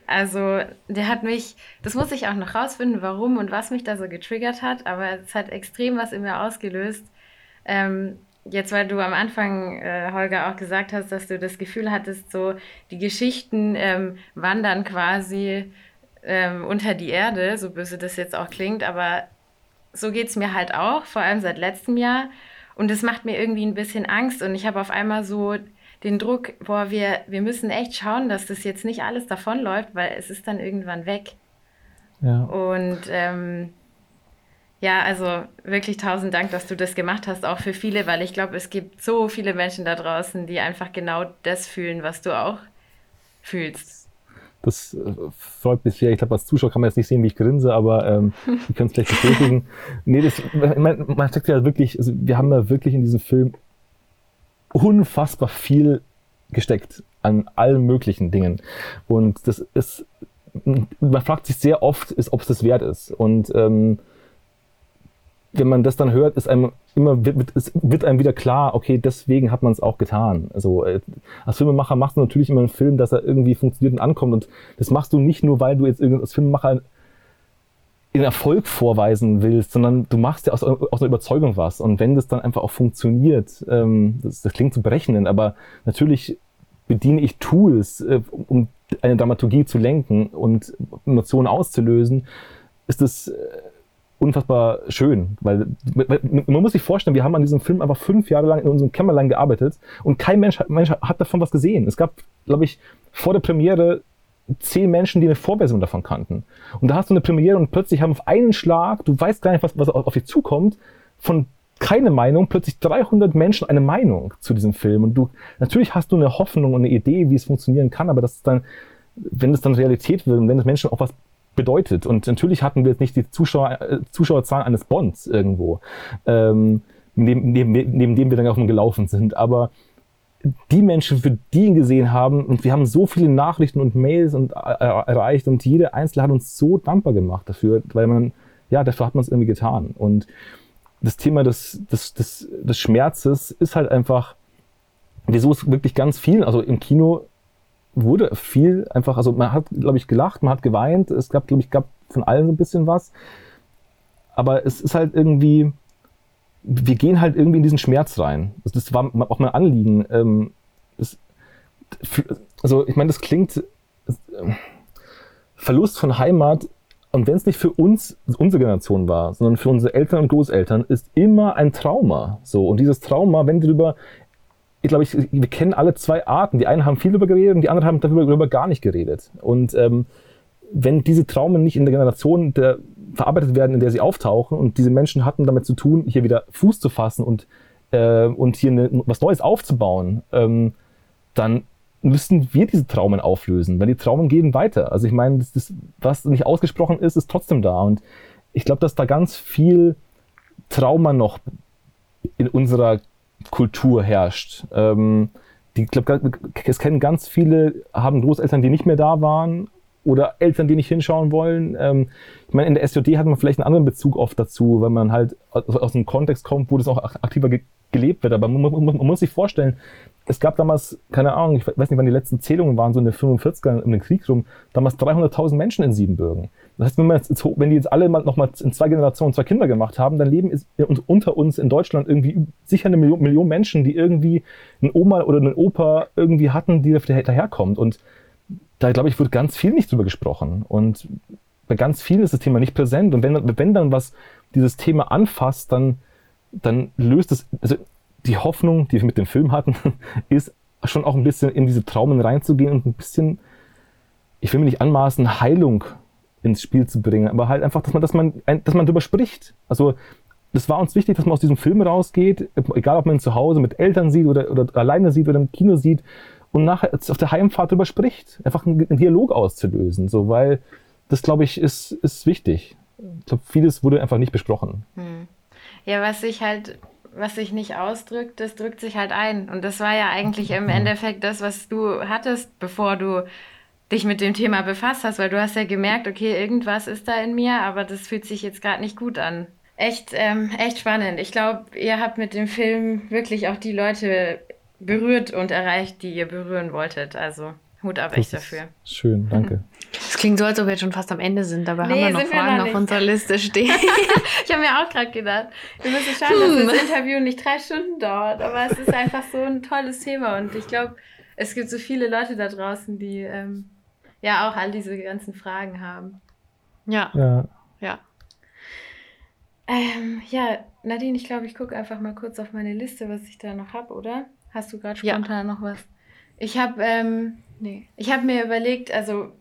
Also, der hat mich, das muss ich auch noch rausfinden, warum und was mich da so getriggert hat, aber es hat extrem was in mir ausgelöst. Ähm, jetzt, weil du am Anfang, äh, Holger, auch gesagt hast, dass du das Gefühl hattest, so die Geschichten ähm, wandern quasi ähm, unter die Erde, so böse das jetzt auch klingt, aber so geht es mir halt auch, vor allem seit letztem Jahr. Und das macht mir irgendwie ein bisschen Angst und ich habe auf einmal so den Druck, boah, wir, wir müssen echt schauen, dass das jetzt nicht alles davonläuft, weil es ist dann irgendwann weg. Ja. Und ähm, ja, also wirklich tausend Dank, dass du das gemacht hast, auch für viele, weil ich glaube, es gibt so viele Menschen da draußen, die einfach genau das fühlen, was du auch fühlst. Das äh, freut mich sehr. Ich glaube, als Zuschauer kann man jetzt nicht sehen, wie ich grinse, aber ähm, (laughs) ihr könnt es gleich bestätigen. nee, das, man, man steckt ja wirklich, also wir haben da wirklich in diesem Film unfassbar viel gesteckt an allen möglichen Dingen. Und das ist, man fragt sich sehr oft, ist, ob es das wert ist. Und ähm, wenn man das dann hört, ist einem immer wird, wird, einem wieder klar, okay, deswegen hat man es auch getan. Also äh, als Filmemacher machst du natürlich immer einen Film, dass er irgendwie funktioniert und ankommt. Und das machst du nicht nur, weil du jetzt als Filmemacher in Erfolg vorweisen willst, sondern du machst ja aus, aus einer Überzeugung was. Und wenn das dann einfach auch funktioniert, ähm, das, das klingt zu berechnen, aber natürlich bediene ich Tools, äh, um eine Dramaturgie zu lenken und Emotionen auszulösen, ist das äh, unfassbar schön. Weil, weil, man muss sich vorstellen, wir haben an diesem Film einfach fünf Jahre lang in unserem Kämmerlein gearbeitet und kein Mensch, Mensch hat davon was gesehen. Es gab, glaube ich, vor der Premiere zehn Menschen, die eine Vorversion davon kannten. Und da hast du eine Premiere und plötzlich haben auf einen Schlag, du weißt gar nicht, was, was auf dich zukommt, von keine Meinung, plötzlich 300 Menschen eine Meinung zu diesem Film. Und du, natürlich hast du eine Hoffnung und eine Idee, wie es funktionieren kann, aber das ist dann, wenn es dann Realität wird und wenn es Menschen auch was bedeutet. Und natürlich hatten wir jetzt nicht die Zuschauer, äh, Zuschauerzahlen eines Bonds irgendwo, ähm, neben, neben, neben dem wir dann auch gelaufen sind. Aber die Menschen, für die ihn gesehen haben, und wir haben so viele Nachrichten und Mails und, äh, erreicht und jede Einzelne hat uns so dankbar gemacht dafür, weil man, ja, dafür hat man es irgendwie getan. Und das Thema des, des, des, des Schmerzes ist halt einfach, wieso es wirklich ganz viel, also im Kino wurde viel einfach, also man hat, glaube ich, gelacht, man hat geweint, es gab, glaube ich, gab von allen so ein bisschen was. Aber es ist halt irgendwie, wir gehen halt irgendwie in diesen Schmerz rein. Also das war auch mein Anliegen. Ähm, das, also ich meine, das klingt äh, Verlust von Heimat und wenn es nicht für uns, unsere Generation war, sondern für unsere Eltern und Großeltern, ist immer ein Trauma. So und dieses Trauma, wenn darüber, ich glaube, ich, wir kennen alle zwei Arten. Die einen haben viel darüber geredet und die anderen haben darüber, darüber gar nicht geredet. Und ähm, wenn diese Traumen nicht in der Generation der, verarbeitet werden, in der sie auftauchen und diese Menschen hatten damit zu tun, hier wieder Fuß zu fassen und, äh, und hier eine, was Neues aufzubauen, ähm, dann müssen wir diese Traumen auflösen, weil die Traumen gehen weiter. Also ich meine, das, das, was nicht ausgesprochen ist, ist trotzdem da. Und ich glaube, dass da ganz viel Trauma noch in unserer Kultur herrscht. Ähm, die, ich glaube, es kennen ganz viele, haben Großeltern, die nicht mehr da waren oder Eltern, die nicht hinschauen wollen. Ähm, ich meine, in der SJD hat man vielleicht einen anderen Bezug oft dazu, weil man halt aus, aus einem Kontext kommt, wo das auch aktiver ge gelebt wird. Aber man, man, man, muss sich vorstellen, es gab damals, keine Ahnung, ich weiß nicht, wann die letzten Zählungen waren, so in den 45ern um den Krieg rum, damals 300.000 Menschen in Siebenbürgen. Das heißt, wenn, man jetzt, wenn die jetzt alle mal nochmal in zwei Generationen zwei Kinder gemacht haben, dann leben ist unter uns in Deutschland irgendwie sicher eine Million, Million Menschen, die irgendwie einen Oma oder einen Opa irgendwie hatten, die daherkommt. Und da, glaube ich, wird ganz viel nicht drüber gesprochen. Und bei ganz vielen ist das Thema nicht präsent. Und wenn, wenn dann was dieses Thema anfasst, dann, dann löst es, also die Hoffnung, die wir mit dem Film hatten, (laughs) ist schon auch ein bisschen in diese Traumen reinzugehen und ein bisschen, ich will mir nicht anmaßen, Heilung ins Spiel zu bringen, aber halt einfach, dass man, dass man, dass man darüber spricht. Also, das war uns wichtig, dass man aus diesem Film rausgeht, egal ob man ihn zu Hause mit Eltern sieht oder, oder alleine sieht oder im Kino sieht und nachher auf der Heimfahrt darüber spricht. Einfach einen, einen Dialog auszulösen, so, weil das, glaube ich, ist, ist wichtig. Ich glaube, vieles wurde einfach nicht besprochen. Hm. Ja, was ich halt was sich nicht ausdrückt, das drückt sich halt ein. Und das war ja eigentlich im Endeffekt das, was du hattest, bevor du dich mit dem Thema befasst hast, weil du hast ja gemerkt, okay, irgendwas ist da in mir, aber das fühlt sich jetzt gerade nicht gut an. Echt, ähm, echt spannend. Ich glaube, ihr habt mit dem Film wirklich auch die Leute berührt und erreicht, die ihr berühren wolltet. Also Hut ab echt dafür. Schön, (laughs) danke. Es klingt so, als ob wir jetzt schon fast am Ende sind, aber nee, haben wir noch Fragen noch auf unserer Liste stehen. (laughs) (laughs) ich habe mir auch gerade gedacht, wir müssen schauen, dass das hm. Interview nicht drei Stunden dauert, aber es ist einfach so ein tolles Thema und ich glaube, es gibt so viele Leute da draußen, die ähm, ja auch all diese ganzen Fragen haben. Ja. Ja. Ja. Ähm, ja, Nadine, ich glaube, ich gucke einfach mal kurz auf meine Liste, was ich da noch habe, oder? Hast du gerade spontan ja. noch was? Ich habe ähm, nee. ich mir überlegt, also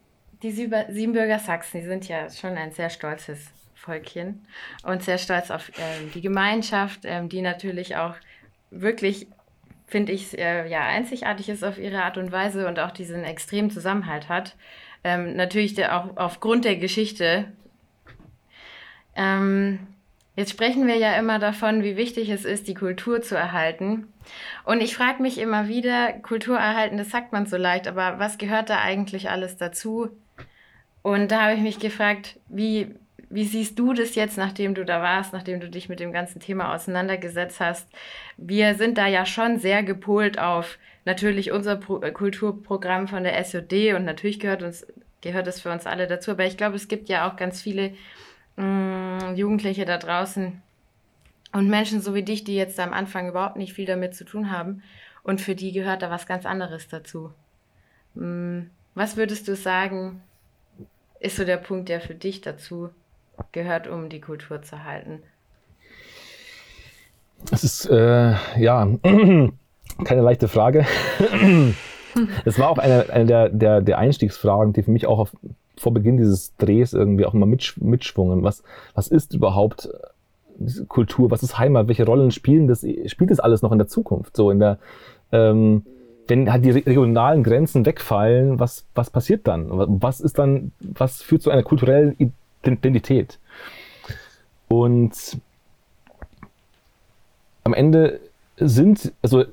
die Siebenbürger Sachsen, die sind ja schon ein sehr stolzes Volkchen und sehr stolz auf ähm, die Gemeinschaft, ähm, die natürlich auch wirklich, finde ich, äh, ja, einzigartig ist auf ihre Art und Weise und auch diesen extremen Zusammenhalt hat. Ähm, natürlich der, auch aufgrund der Geschichte. Ähm, jetzt sprechen wir ja immer davon, wie wichtig es ist, die Kultur zu erhalten. Und ich frage mich immer wieder, Kultur erhalten, das sagt man so leicht, aber was gehört da eigentlich alles dazu? Und da habe ich mich gefragt, wie, wie siehst du das jetzt, nachdem du da warst, nachdem du dich mit dem ganzen Thema auseinandergesetzt hast? Wir sind da ja schon sehr gepolt auf natürlich unser Pro Kulturprogramm von der SOD und natürlich gehört uns gehört es für uns alle dazu. Aber ich glaube, es gibt ja auch ganz viele mh, mm, Jugendliche da draußen und Menschen so wie dich, die jetzt am Anfang überhaupt nicht viel damit zu tun haben. Und für die gehört da was ganz anderes dazu. Mh, mm, was würdest du sagen, ist so der Punkt, der für dich dazu gehört, um die Kultur zu halten? Das ist, äh, ja, (clears throat) keine leichte Frage. (clears throat) Das war auch eine, eine der, der, der Einstiegsfragen, die für mich auch auf, vor Beginn dieses Drehs irgendwie auch immer mitsch, mitschwungen. Was, was ist überhaupt Kultur? Was ist Heimat? Welche Rollen spielen das, spielt das alles noch in der Zukunft? So in der, ähm, wenn halt die regionalen Grenzen wegfallen, was, was passiert dann? Was ist dann, was führt zu einer kulturellen Identität? Und am Ende sind, also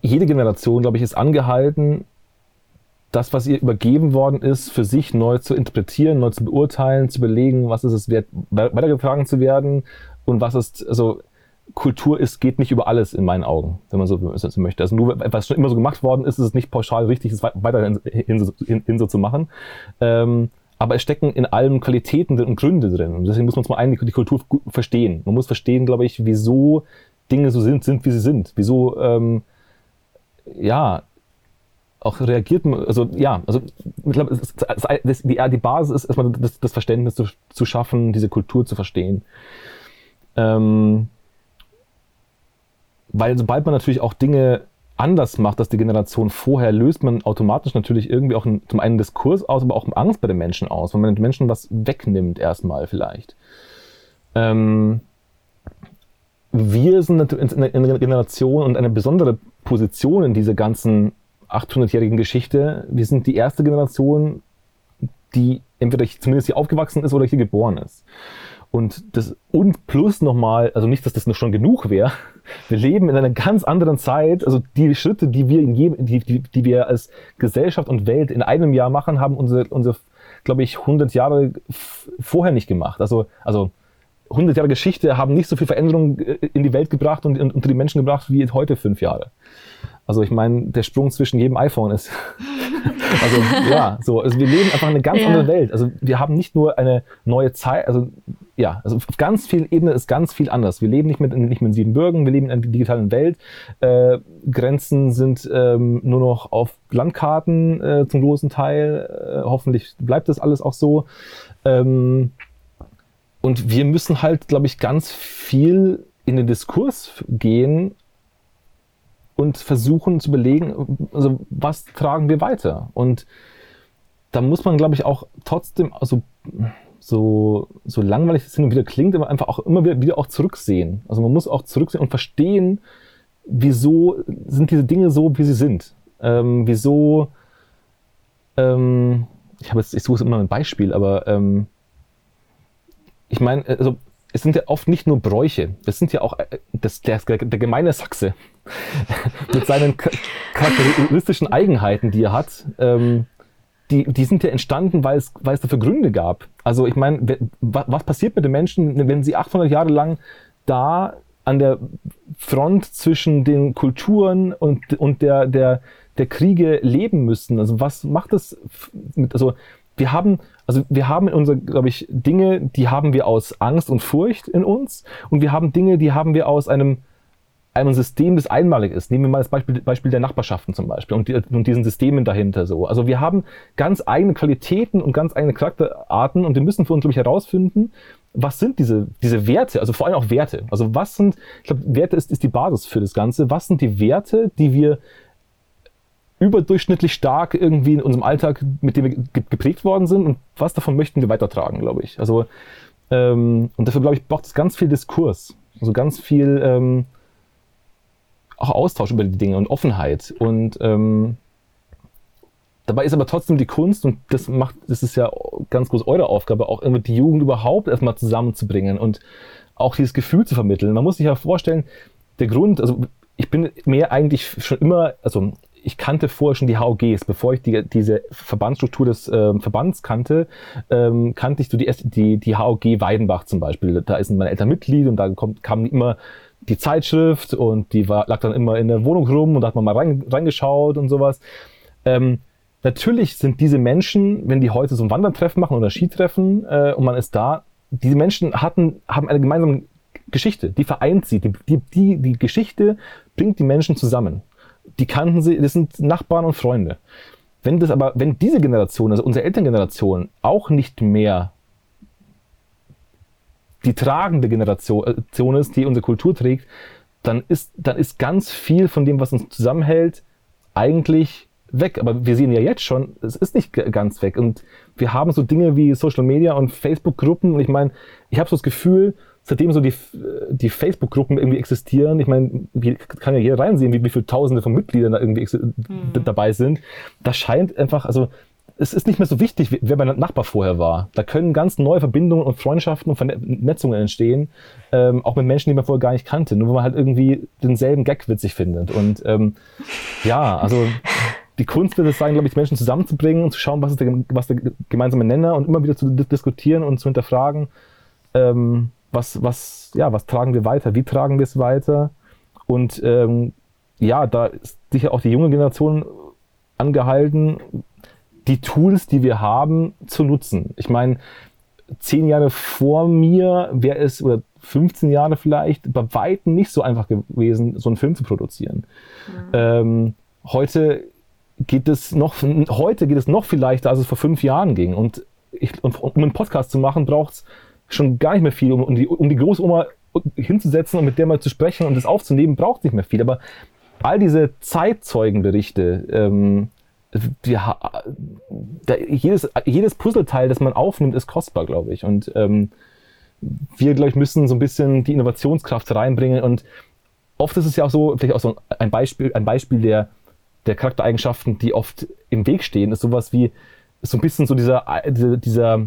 jede Generation, glaube ich, ist angehalten, das, was ihr übergeben worden ist, für sich neu zu interpretieren, neu zu beurteilen, zu überlegen, was ist es wert, weitergetragen zu werden und was ist, also Kultur ist, geht nicht über alles in meinen Augen, wenn man so, so möchte. Also nur, was schon immer so gemacht worden ist, ist es nicht pauschal richtig, es weiterhin hin, hin, hin so zu machen. Ähm, aber es stecken in allem Qualitäten und Gründe drin. Und deswegen muss man zum einen die Kultur verstehen. Man muss verstehen, glaube ich, wieso Dinge so sind, sind, wie sie sind. Wieso, ähm, ja, auch reagiert man, also ja, also das, die, die Basis ist erstmal das, das Verständnis zu, zu schaffen, diese Kultur zu verstehen. Ähm, weil sobald man natürlich auch Dinge anders macht als die Generation vorher, löst man automatisch natürlich irgendwie auch einen, zum einen Diskurs aus, aber auch Angst bei den Menschen aus, wenn man den Menschen was wegnimmt erstmal vielleicht. Ähm, wir sind in einer Generation und eine besondere Position in dieser ganzen 800-jährigen Geschichte. Wir sind die erste Generation, die entweder zumindest hier aufgewachsen ist oder hier geboren ist. Und das und plus nochmal, also nicht, dass das noch schon genug wäre. (laughs) Wir leben in einer ganz anderen Zeit. Also die Schritte, die wir in jedem, die, die, die wir als Gesellschaft und Welt in einem Jahr machen, haben unsere, unsere, glaube ich, 100 Jahre vorher nicht gemacht. Also, also 100 Jahre Geschichte haben nicht so viel Veränderung äh, in die Welt gebracht und unter die Menschen gebracht wie heute fünf Jahre. Also ich meine, der Sprung zwischen jedem iPhone ist. (laughs) also ja, so. Also wir leben einfach eine ganz ja. andere Welt. Also wir haben nicht nur eine neue Zeit, also ja, also auf ganz vielen Ebenen ist ganz viel anders. Wir leben nicht mit, nicht mit Siebenbürgen, wir leben in einer digitalen Welt. Äh, Grenzen sind ähm, nur noch auf Landkarten äh, zum großen Teil. Äh, hoffentlich bleibt das alles auch so. Ähm, und wir müssen halt, glaube ich, ganz viel in den Diskurs gehen und versuchen zu überlegen, also was tragen wir weiter? Und da muss man, glaube ich, auch trotzdem, also so, so langweilig es hin und wieder klingt, aber einfach auch immer wieder, wieder auch zurücksehen. Also man muss auch zurücksehen und verstehen, wieso sind diese Dinge so, wie sie sind. Ähm, wieso, ähm, ich habe jetzt, ich suche immer ein Beispiel, aber ähm, ich meine, also es sind ja oft nicht nur Bräuche, es sind ja auch äh, das, der, der gemeine Sachse (laughs) mit seinen charakteristischen Eigenheiten, die er hat, ähm, die, die sind ja entstanden, weil es, weil es dafür Gründe gab. Also ich meine, was passiert mit den Menschen, wenn sie 800 Jahre lang da an der Front zwischen den Kulturen und, und der, der, der Kriege leben müssen? Also was macht das mit, also wir haben, also wir haben in unser, glaube ich, Dinge, die haben wir aus Angst und Furcht in uns und wir haben Dinge, die haben wir aus einem, einem System, das einmalig ist. Nehmen wir mal das Beispiel, Beispiel der Nachbarschaften zum Beispiel und, die, und diesen Systemen dahinter so. Also wir haben ganz eigene Qualitäten und ganz eigene Charakterarten und wir müssen für uns, glaube ich, herausfinden, was sind diese, diese Werte, also vor allem auch Werte. Also was sind, ich glaube, Werte ist, ist die Basis für das Ganze. Was sind die Werte, die wir überdurchschnittlich stark irgendwie in unserem Alltag, mit dem wir geprägt worden sind und was davon möchten wir weitertragen, glaube ich. Also ähm, und dafür glaube ich braucht es ganz viel Diskurs, also ganz viel ähm, auch Austausch über die Dinge und Offenheit und ähm, dabei ist aber trotzdem die Kunst und das macht, das ist ja ganz groß eure Aufgabe, auch irgendwie die Jugend überhaupt erstmal zusammenzubringen und auch dieses Gefühl zu vermitteln. Man muss sich ja vorstellen, der Grund, also ich bin mir eigentlich schon immer, also ich kannte vorher schon die HOGs, bevor ich die, diese Verbandsstruktur des ähm, Verbands kannte, ähm, kannte ich so die, die, die HOG Weidenbach zum Beispiel. Da ist meine Eltern Mitglied und da kommt, kam immer die Zeitschrift und die war, lag dann immer in der Wohnung rum und da hat man mal rein, reingeschaut und sowas. Ähm, natürlich sind diese Menschen, wenn die heute so ein Wandertreffen machen oder Skitreffen äh, und man ist da, diese Menschen hatten, haben eine gemeinsame Geschichte, die vereint sie. Die, die, die Geschichte bringt die Menschen zusammen die kannten sie, das sind Nachbarn und Freunde. Wenn das aber, wenn diese Generation, also unsere Elterngeneration, auch nicht mehr die tragende Generation ist, die unsere Kultur trägt, dann ist, dann ist ganz viel von dem, was uns zusammenhält, eigentlich weg. Aber wir sehen ja jetzt schon, es ist nicht ganz weg. Und wir haben so Dinge wie Social Media und Facebook-Gruppen. Und ich meine, ich habe so das Gefühl, seitdem so die, die Facebook-Gruppen irgendwie existieren, ich meine, kann ja jeder reinsehen, wie, wie viele Tausende von Mitgliedern da irgendwie mhm. dabei sind. Das scheint einfach, also es ist nicht mehr so wichtig, wer mein Nachbar vorher war. Da können ganz neue Verbindungen und Freundschaften und Vernetzungen entstehen, ähm, auch mit Menschen, die man vorher gar nicht kannte, nur weil man halt irgendwie denselben Gag witzig findet. Und ähm, ja, also die Kunst wird es sein, glaube ich, Menschen zusammenzubringen und zu schauen, was ist der, was der gemeinsame Nenner und immer wieder zu diskutieren und zu hinterfragen. Ähm, was, was, ja, was tragen wir weiter, wie tragen wir es weiter. Und ähm, ja, da ist sicher auch die junge Generation angehalten, die Tools, die wir haben, zu nutzen. Ich meine, zehn Jahre vor mir wäre es, oder 15 Jahre vielleicht, bei Weitem nicht so einfach gewesen, so einen Film zu produzieren. Mhm. Ähm, heute geht es noch, heute geht es noch viel leichter, als es vor fünf Jahren ging. Und, ich, und um einen Podcast zu machen, braucht es schon gar nicht mehr viel. Um, um, die, um die Großoma hinzusetzen und mit der mal zu sprechen und das aufzunehmen, braucht nicht mehr viel. Aber all diese Zeitzeugenberichte, ähm, die, da, jedes, jedes Puzzleteil, das man aufnimmt, ist kostbar, glaube ich. Und ähm, wir, glaube ich, müssen so ein bisschen die Innovationskraft reinbringen. Und oft ist es ja auch so, vielleicht auch so ein Beispiel, ein Beispiel der, der Charaktereigenschaften, die oft im Weg stehen, ist sowas wie so ein bisschen so dieser, dieser, dieser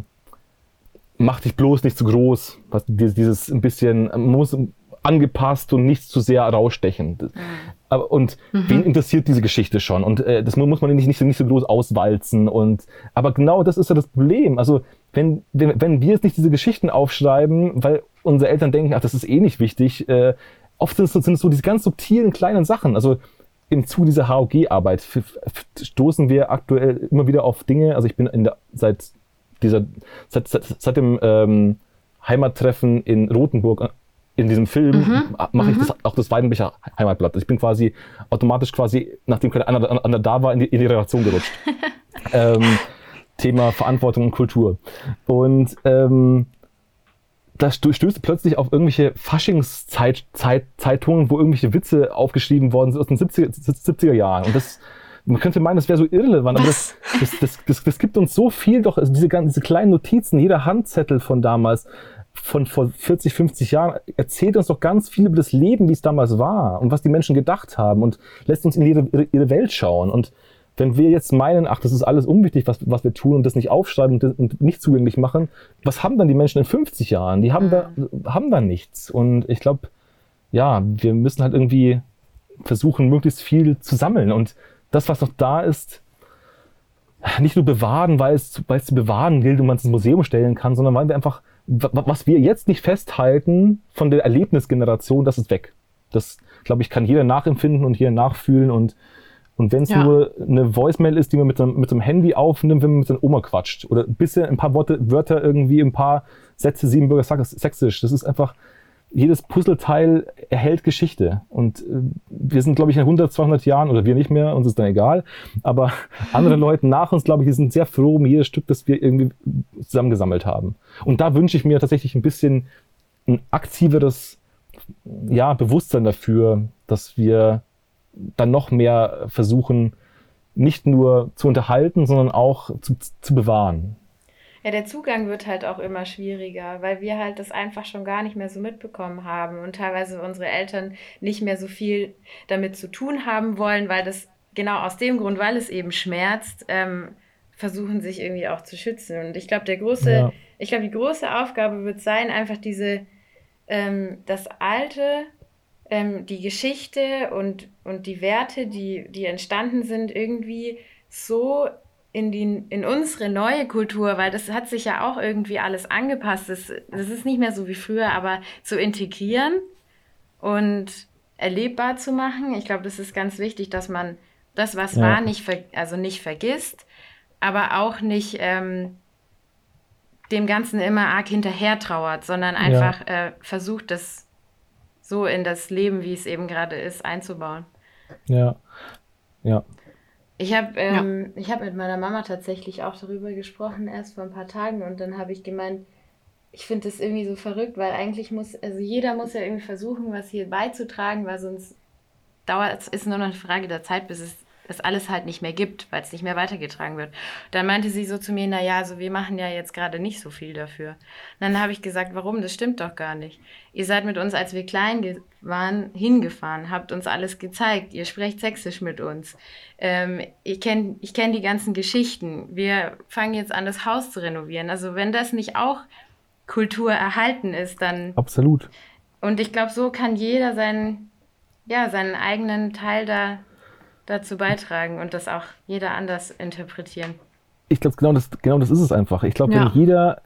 mach dich bloß nicht zu groß, was, dieses ein bisschen, muss angepasst und nicht zu sehr rausstechen. Mhm. Und mhm. wen interessiert diese Geschichte schon? Und äh, das muss man nicht, nicht, nicht so groß auswalzen. Und, aber genau das ist ja das Problem. Also, wenn, wenn, wenn wir jetzt nicht diese Geschichten aufschreiben, weil unsere Eltern denken, ach, das ist eh nicht wichtig, äh, oft sind es, sind es so diese ganz subtilen kleinen Sachen. Also, im Zuge dieser HOG-Arbeit stoßen wir aktuell immer wieder auf Dinge. Also, ich bin in der, seit dieser, seit, seit, seit dem ähm, Heimattreffen in Rothenburg in diesem Film mhm. mache ich mhm. das, auch das Weidenbecher Heimatblatt. Ich bin quasi automatisch quasi, nachdem keiner anderer da war, in die, in die Relation gerutscht. (laughs) ähm, Thema Verantwortung und Kultur. Und ähm, da stößt plötzlich auf irgendwelche Faschingszeitungen, wo irgendwelche Witze aufgeschrieben worden sind aus den 70er, 70er Jahren. Und das, man könnte meinen, das wäre so irrelevant, aber das, das, das, das, das gibt uns so viel doch, also diese, diese kleinen Notizen, jeder Handzettel von damals, von vor 40, 50 Jahren erzählt uns doch ganz viel über das Leben, wie es damals war und was die Menschen gedacht haben und lässt uns in ihre, ihre, ihre Welt schauen. Und wenn wir jetzt meinen, ach, das ist alles unwichtig, was, was wir tun und das nicht aufschreiben und, und nicht zugänglich machen, was haben dann die Menschen in 50 Jahren? Die haben, mhm. da, haben da nichts. Und ich glaube, ja, wir müssen halt irgendwie versuchen, möglichst viel zu sammeln. Und das, was noch da ist, nicht nur bewahren, weil es, weil es zu bewahren gilt und man es ins Museum stellen kann, sondern weil wir einfach was wir jetzt nicht festhalten von der Erlebnisgeneration, das ist weg. Das, glaube ich, kann jeder nachempfinden und jeder nachfühlen und und wenn es ja. nur eine Voicemail ist, die man mit dem, mit dem Handy aufnimmt, wenn man mit seiner Oma quatscht. Oder ein bisschen ein paar Worte, Wörter irgendwie, ein paar Sätze, Siebenbürger Sächsisch. Das ist einfach, jedes Puzzleteil erhält Geschichte. Und äh, wir sind, glaube ich, in 100, 200 Jahren, oder wir nicht mehr, uns ist dann egal. Aber (laughs) andere Leute nach uns, glaube ich, die sind sehr froh um jedes Stück, das wir irgendwie zusammengesammelt haben. Und da wünsche ich mir tatsächlich ein bisschen ein aktiveres ja, Bewusstsein dafür, dass wir dann noch mehr versuchen, nicht nur zu unterhalten, sondern auch zu, zu bewahren. Ja, der Zugang wird halt auch immer schwieriger, weil wir halt das einfach schon gar nicht mehr so mitbekommen haben und teilweise unsere Eltern nicht mehr so viel damit zu tun haben wollen, weil das genau aus dem Grund, weil es eben schmerzt, ähm, versuchen sich irgendwie auch zu schützen. Und ich glaube, der große, ja. ich glaube, die große Aufgabe wird sein, einfach diese, ähm, das Alte, ähm, die Geschichte und, und die Werte, die, die entstanden sind, irgendwie so in, die, in unsere neue Kultur, weil das hat sich ja auch irgendwie alles angepasst. Das, das ist nicht mehr so wie früher, aber zu integrieren und erlebbar zu machen. Ich glaube, das ist ganz wichtig, dass man das, was ja. war, nicht, also nicht vergisst, aber auch nicht ähm, dem Ganzen immer arg hinterher trauert, sondern einfach ja. äh, versucht, das so in das Leben, wie es eben gerade ist, einzubauen. Ja, ja. Ich habe ähm, ja. hab mit meiner Mama tatsächlich auch darüber gesprochen, erst vor ein paar Tagen. Und dann habe ich gemeint, ich finde das irgendwie so verrückt, weil eigentlich muss, also jeder muss ja irgendwie versuchen, was hier beizutragen, weil sonst dauert es, ist nur noch eine Frage der Zeit, bis es es alles halt nicht mehr gibt, weil es nicht mehr weitergetragen wird. Dann meinte sie so zu mir, naja, also wir machen ja jetzt gerade nicht so viel dafür. Und dann habe ich gesagt, warum? Das stimmt doch gar nicht. Ihr seid mit uns, als wir klein waren, hingefahren, habt uns alles gezeigt, ihr sprecht sächsisch mit uns. Ähm, ich kenne ich kenn die ganzen Geschichten. Wir fangen jetzt an, das Haus zu renovieren. Also wenn das nicht auch Kultur erhalten ist, dann... Absolut. Und ich glaube, so kann jeder seinen, ja, seinen eigenen Teil da dazu beitragen und das auch jeder anders interpretieren. Ich glaube, genau das, genau das ist es einfach. Ich glaube, ja. wenn jeder,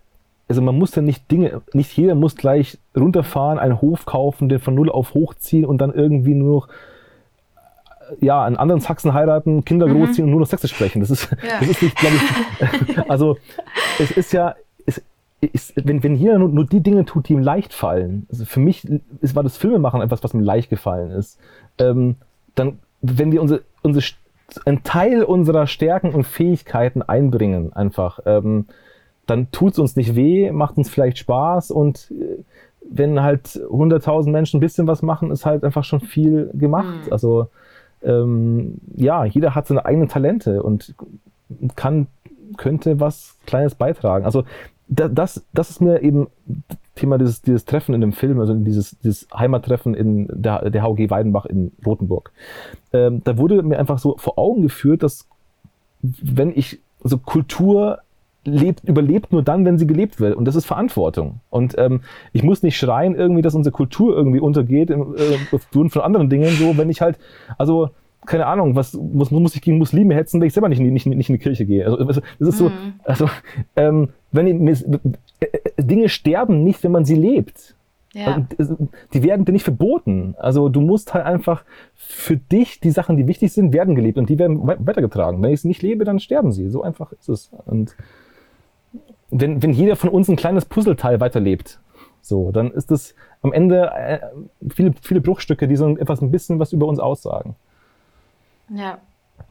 also man muss ja nicht Dinge, nicht jeder muss gleich runterfahren, einen Hof kaufen, den von null auf hochziehen und dann irgendwie nur noch ja, einen anderen Sachsen heiraten, Kinder mhm. großziehen und nur noch Sächsisch sprechen. Das ist, ja. das ist nicht, glaube ich, (laughs) also es ist ja, es, ist, wenn, wenn jeder nur, nur, die Dinge tut, die ihm leicht fallen, also für mich ist, war das Filmemachen etwas, was mir leicht gefallen ist, ähm, dann, wenn wir unsere, unsere, einen Teil unserer Stärken und Fähigkeiten einbringen, einfach, ähm, dann tut es uns nicht weh, macht uns vielleicht Spaß und äh, wenn halt 100.000 Menschen ein bisschen was machen, ist halt einfach schon viel gemacht. Mhm. Also ähm, ja, jeder hat seine eigenen Talente und kann, könnte was Kleines beitragen. Also das, das ist mir eben Thema dieses, dieses Treffen in dem Film, also dieses, dieses Heimattreffen in der, der HOG Weidenbach in Rothenburg. Ähm, da wurde mir einfach so vor Augen geführt, dass wenn ich so Kultur lebt, überlebt nur dann, wenn sie gelebt wird. Und das ist Verantwortung. Und ähm, ich muss nicht schreien irgendwie, dass unsere Kultur irgendwie untergeht, im, äh, aufgrund von anderen Dingen. So, wenn ich halt, also keine Ahnung, was muss, muss ich gegen Muslime hetzen, wenn ich selber nicht, nicht, nicht in die Kirche gehe. Also das ist so, mhm. also ähm, wenn ich, Dinge sterben nicht, wenn man sie lebt. Ja. Also, die werden dir nicht verboten. Also du musst halt einfach für dich die Sachen, die wichtig sind, werden gelebt und die werden weitergetragen. Wenn ich sie nicht lebe, dann sterben sie. So einfach ist es. Und wenn, wenn jeder von uns ein kleines Puzzleteil weiterlebt, so, dann ist das am Ende äh, viele, viele Bruchstücke, die so etwas ein bisschen was über uns aussagen. Ja,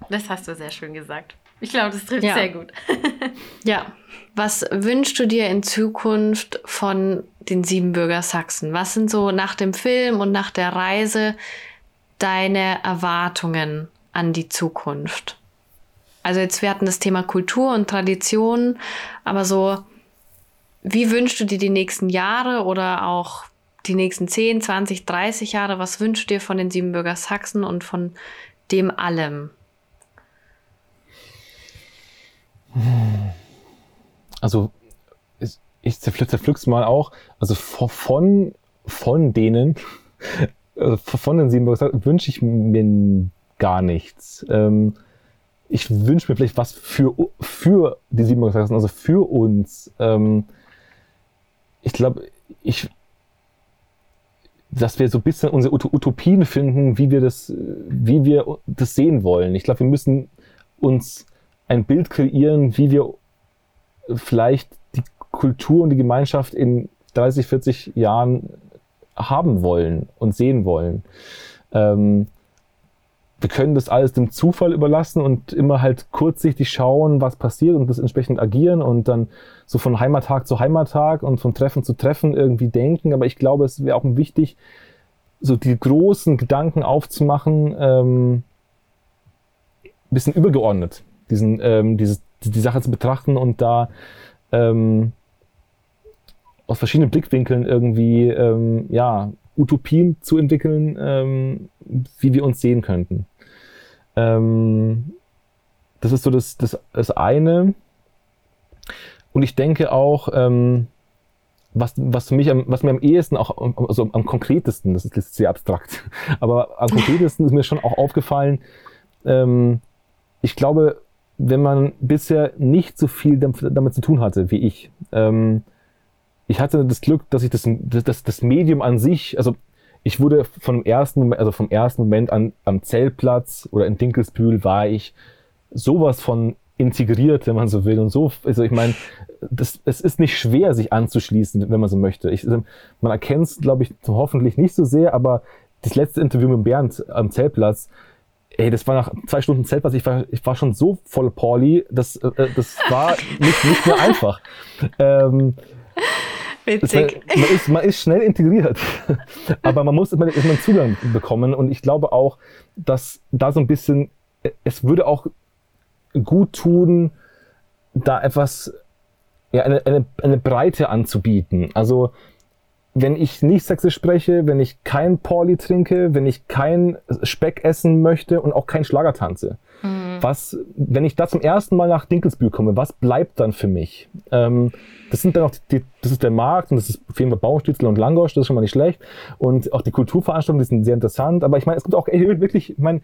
das hast du sehr schön gesagt. Ich glaube, das trifft ja. sehr gut. (laughs) ja. Was wünschst du dir in Zukunft von den Siebenbürger Sachsen? Was sind so nach dem Film und nach der Reise deine Erwartungen an die Zukunft? Also jetzt, wir hatten das Thema Kultur und Tradition, aber so, wie wünschst du dir die nächsten Jahre oder auch die nächsten 10, 20, 30 Jahre? Was wünschst du dir von den Siebenbürger Sachsen und von dem allem? Also, ich zerpflück's mal auch. Also von, von denen, (laughs) also von den Sachsen wünsche ich mir gar nichts. Ähm, ich wünsche mir vielleicht was für, für die Sachsen, also für uns. Ähm, ich glaube, ich, dass wir so ein bisschen unsere Utopien finden, wie wir das, wie wir das sehen wollen. Ich glaube, wir müssen uns ein Bild kreieren, wie wir vielleicht die Kultur und die Gemeinschaft in 30, 40 Jahren haben wollen und sehen wollen. Ähm, wir können das alles dem Zufall überlassen und immer halt kurzsichtig schauen, was passiert und das entsprechend agieren und dann so von Heimattag zu Heimattag und von Treffen zu Treffen irgendwie denken. Aber ich glaube, es wäre auch wichtig, so die großen Gedanken aufzumachen, ähm, bisschen übergeordnet, diesen, ähm, dieses, die Sache zu betrachten und da ähm, aus verschiedenen Blickwinkeln irgendwie ähm, ja, Utopien zu entwickeln, ähm, wie wir uns sehen könnten. Ähm, das ist so das, das, das eine. Und ich denke auch, ähm, was, was für mich am, was mir am ehesten auch, also am konkretesten, das ist jetzt sehr abstrakt, (laughs) aber am konkretesten ist mir schon auch aufgefallen, ähm, ich glaube, wenn man bisher nicht so viel damit zu tun hatte wie ich, ähm, ich hatte das Glück, dass ich das, das, das Medium an sich, also ich wurde vom ersten Moment, also vom ersten Moment an am Zeltplatz oder in Dinkelsbühl war ich sowas von integriert, wenn man so will. Und so, also ich meine, es ist nicht schwer, sich anzuschließen, wenn man so möchte. Ich, also man erkennt es, glaube ich, hoffentlich nicht so sehr, aber das letzte Interview mit Bernd am Zeltplatz, ey, das war nach zwei Stunden Zeltplatz, ich war, ich war schon so voll Pauli, das, äh, das war nicht, nicht mehr einfach. Ähm, Witzig. Das, man, ist, man ist schnell integriert, (laughs) aber man muss immer, immer einen Zugang bekommen und ich glaube auch, dass da so ein bisschen, es würde auch gut tun, da etwas, ja, eine, eine, eine Breite anzubieten. Also, wenn ich nicht sächsisch spreche, wenn ich kein Pauli trinke, wenn ich kein Speck essen möchte und auch kein Schlager tanze. Mhm. Was, wenn ich da zum ersten Mal nach Dinkelsbühl komme, was bleibt dann für mich? Ähm, das sind dann auch die, das ist der Markt und das ist auf jeden Fall Bauernstützel und Langosch, das ist schon mal nicht schlecht. Und auch die Kulturveranstaltungen, die sind sehr interessant. Aber ich meine, es gibt auch wirklich, ich meine,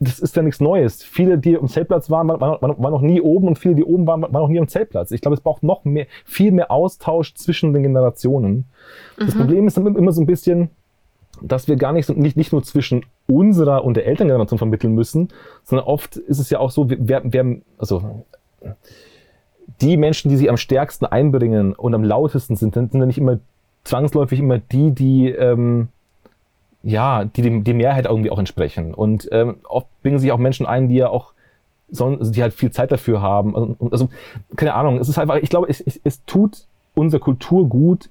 das ist ja nichts Neues. Viele, die im Zeltplatz waren, waren, waren, waren noch nie oben und viele, die oben waren, waren noch nie am Zeltplatz. Ich glaube, es braucht noch mehr, viel mehr Austausch zwischen den Generationen. Mhm. Das Problem ist dann immer so ein bisschen, dass wir gar nicht, nicht, nicht nur zwischen unserer und der Elterngeneration vermitteln müssen, sondern oft ist es ja auch so, wer, wer also die Menschen, die sich am stärksten einbringen und am lautesten sind, sind dann nicht immer zwangsläufig immer die, die ähm, ja, die dem, die Mehrheit irgendwie auch entsprechen. Und ähm, oft bringen sich auch Menschen ein, die ja auch also die halt viel Zeit dafür haben. Also, also keine Ahnung, es ist einfach, ich glaube, es, es, es tut unserer Kultur gut,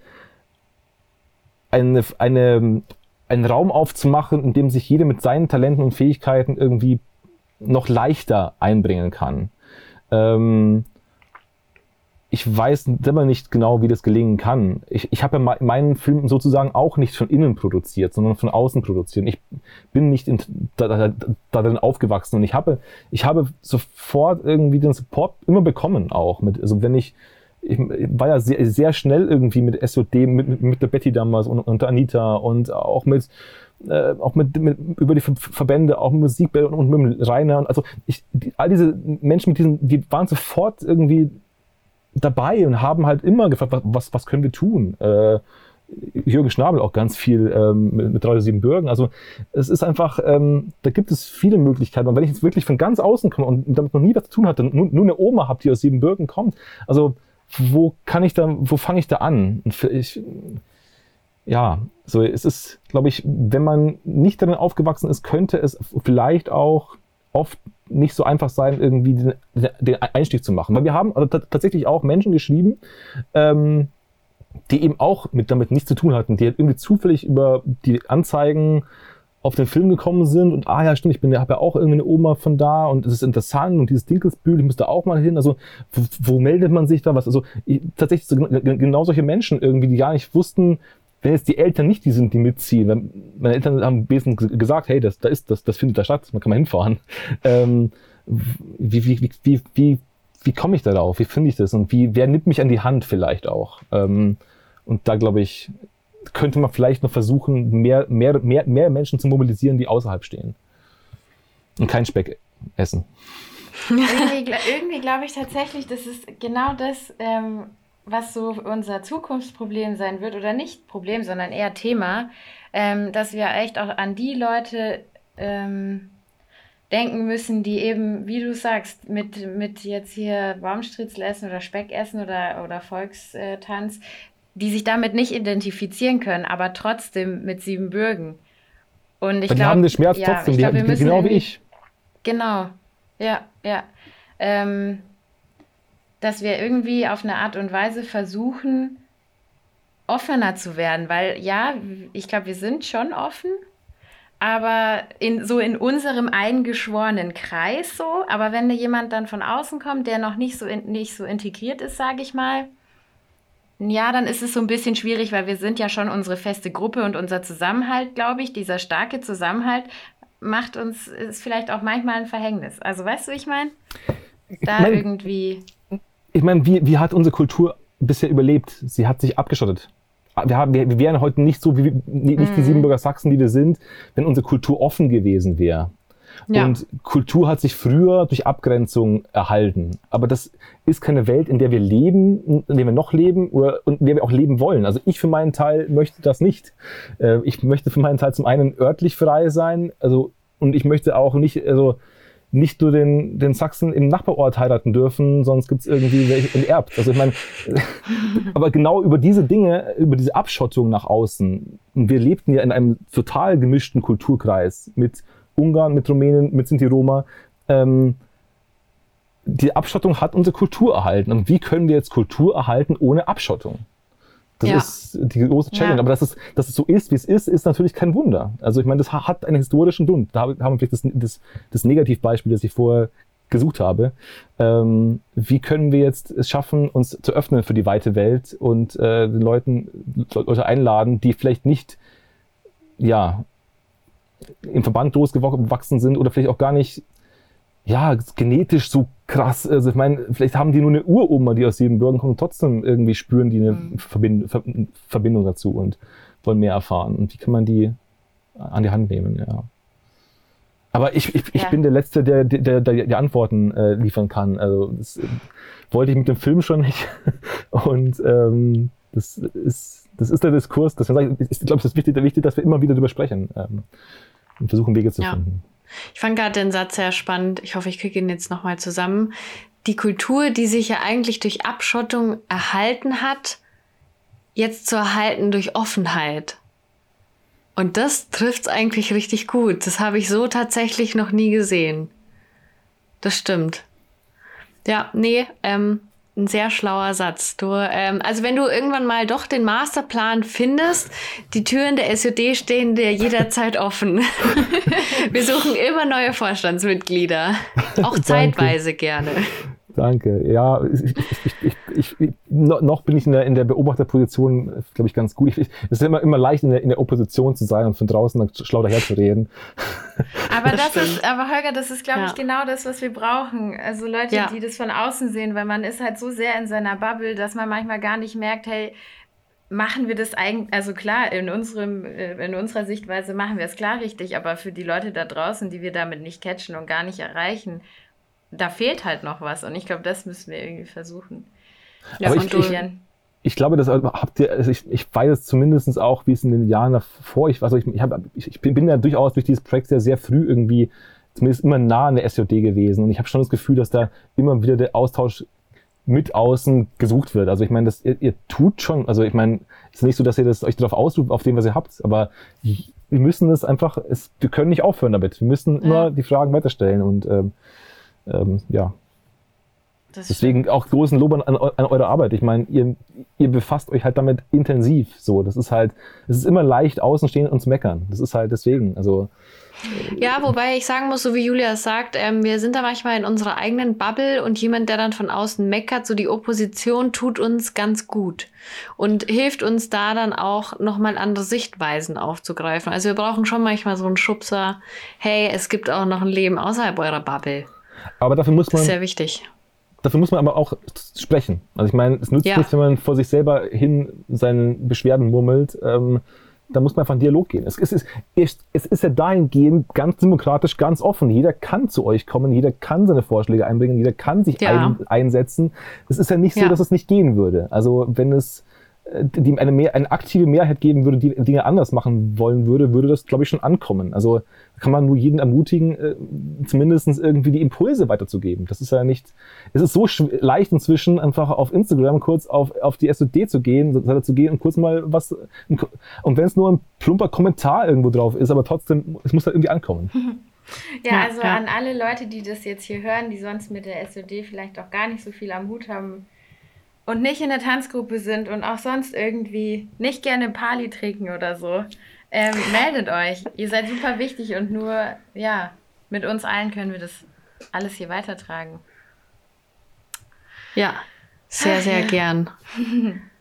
eine, eine, einen Raum aufzumachen, in dem sich jeder mit seinen Talenten und Fähigkeiten irgendwie noch leichter einbringen kann. Ähm, ich weiß selber nicht genau, wie das gelingen kann. Ich, ich habe ja meinen Film sozusagen auch nicht von innen produziert, sondern von außen produziert. Ich bin nicht in, da, da, darin aufgewachsen und ich habe, ich habe sofort irgendwie den Support immer bekommen auch. Mit, also wenn ich, ich war ja sehr, sehr schnell irgendwie mit SOD, mit, mit der Betty damals und, und Anita und auch mit, äh, auch mit, mit, über die Verbände, auch mit Musikbälle und, und mit Rainer. Also ich, die, all diese Menschen mit diesen, die waren sofort irgendwie dabei und haben halt immer gefragt, was, was können wir tun? Äh, Jürgen Schnabel auch ganz viel ähm, mit, mit 3 7 Bürgen. Also es ist einfach, ähm, da gibt es viele Möglichkeiten. Und wenn ich jetzt wirklich von ganz außen komme und damit noch nie was zu tun hatte, nur, nur eine Oma habe, die aus Siebenbürgen kommt, also wo kann ich da, wo fange ich da an? Ich, ja, so es ist, glaube ich, wenn man nicht darin aufgewachsen ist, könnte es vielleicht auch oft nicht so einfach sein, irgendwie den, den Einstieg zu machen. Weil wir haben also tatsächlich auch Menschen geschrieben, ähm, die eben auch mit damit nichts zu tun hatten, die halt irgendwie zufällig über die Anzeigen auf den Film gekommen sind und ah ja stimmt, ich habe ja auch irgendwie eine Oma von da und es ist interessant und dieses Dinkelsbühl, ich müsste auch mal hin. Also wo, wo meldet man sich da was? Also ich, tatsächlich so, genau solche Menschen irgendwie, die gar nicht wussten, wenn jetzt die Eltern nicht die sind, die mitziehen, meine Eltern haben am besten gesagt, hey, das, da ist das, das findet da statt, man kann mal hinfahren. (laughs) Ähm, wie, wie, wie, wie, wie, wie komme ich darauf? Wie finde ich das? Und wie, wer nimmt mich an die Hand vielleicht auch? Ähm, und da glaube ich, könnte man vielleicht noch versuchen, mehr, mehr, mehr, mehr Menschen zu mobilisieren, die außerhalb stehen. Und kein Speck essen. (laughs) irgendwie, irgendwie glaube ich tatsächlich, das ist genau das, ähm, was so unser Zukunftsproblem sein wird oder nicht Problem, sondern eher Thema, ähm, dass wir echt auch an die Leute ähm, denken müssen, die eben, wie du sagst, mit, mit jetzt hier Baumstritzel essen oder Speck essen oder, oder Volkstanz, die sich damit nicht identifizieren können, aber trotzdem mit Siebenbürgen. Und ich glaube, haben den Schmerz ja, trotzdem, glaub, die, die, genau wie ich. Genau, ja, ja. Ähm, dass wir irgendwie auf eine Art und Weise versuchen, offener zu werden, weil ja, ich glaube, wir sind schon offen, aber in, so in unserem eingeschworenen Kreis so. Aber wenn da jemand dann von außen kommt, der noch nicht so, in, nicht so integriert ist, sage ich mal, ja, dann ist es so ein bisschen schwierig, weil wir sind ja schon unsere feste Gruppe und unser Zusammenhalt, glaube ich, dieser starke Zusammenhalt macht uns, ist vielleicht auch manchmal ein Verhängnis. Also weißt du, wie ich meine? Da ich mein, irgendwie ich meine, wie, wie hat unsere Kultur bisher überlebt? Sie hat sich abgeschottet. Wir, haben, wir, wir wären heute nicht so wie nicht mhm. die Siebenbürger Sachsen, die wir sind, wenn unsere Kultur offen gewesen wäre. Ja. Und Kultur hat sich früher durch Abgrenzung erhalten. Aber das ist keine Welt, in der wir leben, in der wir noch leben oder in der wir auch leben wollen. Also ich für meinen Teil möchte das nicht. Äh, ich möchte für meinen Teil zum einen örtlich frei sein, also und ich möchte auch nicht, also nicht nur den, den Sachsen im Nachbarort heiraten dürfen, sonst gibt es irgendwie welche enterbt. Also ich meine, (laughs) aber genau über diese Dinge, über diese Abschottung nach außen, wir lebten ja in einem total gemischten Kulturkreis mit Ungarn, mit Rumänen, mit Sinti-Roma, ähm, die Abschottung hat unsere Kultur erhalten. Und wie können wir jetzt Kultur erhalten ohne Abschottung? Das ja. ist die große Challenge. Ja. Aber dass es, dass es so ist, wie es ist, ist natürlich kein Wunder. Also ich meine, das hat einen historischen Grund. Da haben wir vielleicht das, das, das Negativbeispiel, das ich vorher gesucht habe. Ähm, wie können wir jetzt es schaffen, uns zu öffnen für die weite Welt und äh, den Leuten Leute einladen, die vielleicht nicht ja im Verband losgewachsen sind oder vielleicht auch gar nicht ja, genetisch so krass. Also ich meine, vielleicht haben die nur eine Uroma, die aus Siebenbürgen kommt, und trotzdem irgendwie spüren die eine mhm. Verbind Ver Verbindung dazu und wollen mehr erfahren. Und wie kann man die an die Hand nehmen, ja. Aber ich, ich, ich ja. bin der Letzte, der, der, der die Antworten äh, liefern kann. Also das äh, wollte ich mit dem Film schon nicht. (laughs) Und ähm, das ist das ist der Diskurs. Das ich glaube, es ist wichtig, wichtig, dass wir immer wieder darüber sprechen. Ähm, und versuchen Wege zu ja. finden. Ich fand gerade den Satz sehr spannend. Ich hoffe, ich kriege ihn jetzt nochmal zusammen. Die Kultur, die sich ja eigentlich durch Abschottung erhalten hat, jetzt zu erhalten durch Offenheit. Und das trifft es eigentlich richtig gut. Das habe ich so tatsächlich noch nie gesehen. Das stimmt. Ja, nee, ähm, ein sehr schlauer Satz. Du, ähm, also wenn du irgendwann mal doch den Masterplan findest, die Türen der SUD stehen dir jederzeit offen. (laughs) Wir suchen immer neue Vorstandsmitglieder. Auch zeitweise gerne. Danke. Ja, ich, ich, ich, noch bin ich in der, in der Beobachterposition, glaube ich, ganz gut. es ist immer, immer leicht, in der, in der Opposition zu sein und von draußen dann schlau daher zu reden. Aber das, das ist, aber Holger, das ist, glaube ja. ich, genau das, was wir brauchen. Also Leute, ja. die das von außen sehen, weil man ist halt so sehr in seiner Bubble, dass man manchmal gar nicht merkt, hey, machen wir das eigentlich, also klar, in, unserem, äh, in unserer Sichtweise machen wir es klar richtig, aber für die Leute da draußen, die wir damit nicht catchen und gar nicht erreichen, da fehlt halt noch was und ich glaube, das müssen wir irgendwie versuchen. Ja, ich, ich, ich, glaube, das habt ihr, also ich, ich weiß zumindest auch, wie es in den Jahren davor, ich, also ich, ich, hab, ich, bin ja durchaus durch dieses Projekt sehr, sehr früh irgendwie zumindest immer nah an der SJD gewesen und ich habe schon das Gefühl, dass da immer wieder der Austausch mit außen gesucht wird. Also ich meine, das, ihr, ihr tut schon, also ich meine, es ist nicht so, dass ihr das euch darauf ausruft, auf dem, was ihr habt, aber wir müssen es einfach, es, wir können nicht aufhören damit. Wir müssen immer die Fragen weiterstellen und ähm, ähm, ja. Das Deswegen stimmt. auch großen Lob an, an, eure Arbeit. Ich meine, ihr, ihr befasst euch halt damit intensiv. So, das ist halt, es ist immer leicht, außenstehend und zu meckern. Das ist halt deswegen. Also ja, wobei ich sagen muss, so wie Julia sagt, ähm, wir sind da manchmal in unserer eigenen Bubble und jemand, der dann von außen meckert, so die Opposition tut uns ganz gut und hilft uns da dann auch nochmal andere Sichtweisen aufzugreifen. Also wir brauchen schon manchmal so einen Schubser, hey, es gibt auch noch ein Leben außerhalb eurer Bubble. Aber dafür muss man. sehr wichtig. Dafür muss man aber auch sprechen. Also ich meine, es nützt ja. nicht, wenn man vor sich selber hin seinen Beschwerden murmelt. Ähm, da muss man einfach in Dialog gehen. Es, es, ist, es ist ja dahingehend ganz demokratisch, ganz offen. Jeder kann zu euch kommen, jeder kann seine Vorschläge einbringen, jeder kann sich ja. ein, einsetzen. Es ist ja nicht so, ja. dass es nicht gehen würde. Also wenn es die eine, mehr, eine aktive Mehrheit geben würde, die Dinge anders machen wollen würde, würde das, glaube ich, schon ankommen. Also kann man nur jeden ermutigen, äh, zumindest irgendwie die Impulse weiterzugeben. Das ist ja nicht, es ist so leicht inzwischen, einfach auf Instagram kurz auf, auf die SOD zu gehen, zu gehen und kurz mal was, und wenn es nur ein plumper Kommentar irgendwo drauf ist, aber trotzdem, es muss halt irgendwie ankommen. (laughs) Ja, also ja. an alle Leute, die das jetzt hier hören, die sonst mit der SOD vielleicht auch gar nicht so viel am Hut haben, und nicht in der Tanzgruppe sind und auch sonst irgendwie nicht gerne Pali trinken oder so, ähm, meldet euch. Ihr seid super wichtig und nur, ja, mit uns allen können wir das alles hier weitertragen. Ja, sehr, sehr gern. (laughs)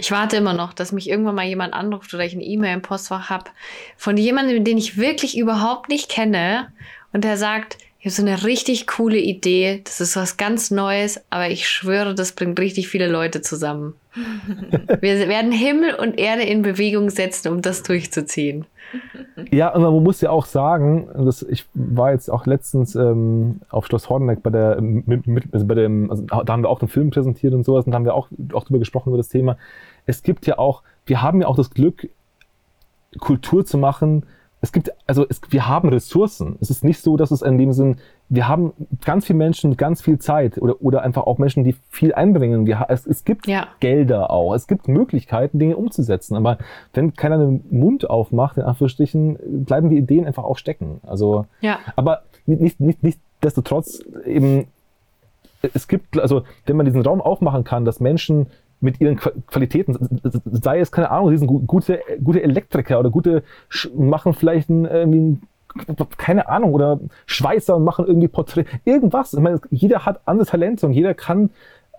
Ich warte immer noch, dass mich irgendwann mal jemand anruft oder ich eine E-Mail im Postfach habe von jemandem, den ich wirklich überhaupt nicht kenne und der sagt, ich habe so eine richtig coole Idee. Das ist was ganz Neues, aber ich schwöre, das bringt richtig viele Leute zusammen. (laughs) Wir werden Himmel und Erde in Bewegung setzen, um das durchzuziehen. Ja, und man muss ja auch sagen, dass ich war jetzt auch letztens ähm, auf Schloss Horneck bei der, mit, mit, also bei dem, also da haben wir auch den Film präsentiert und sowas und da haben wir auch, auch drüber gesprochen über das Thema. Es gibt ja auch, wir haben ja auch das Glück, Kultur zu machen, es gibt, also es, wir haben Ressourcen. Es ist nicht so, dass es in dem Sinn, wir haben ganz viele Menschen ganz viel Zeit oder, oder einfach auch Menschen, die viel einbringen. Wir, es, es gibt ja. Gelder auch. Es gibt Möglichkeiten, Dinge umzusetzen. Aber wenn keiner den Mund aufmacht, in Anführungsstrichen, bleiben die Ideen einfach auch stecken. Also, ja. aber nicht, nicht, nicht, destotrotz eben, es gibt, also wenn man diesen Raum aufmachen kann, dass Menschen mit ihren Qualitäten, sei es, keine Ahnung, diesen gute, gute Elektriker oder gute, machen vielleicht ein, keine Ahnung, oder Schweißer und machen irgendwie Porträt, irgendwas. Ich meine, jeder hat andere Talente und jeder kann,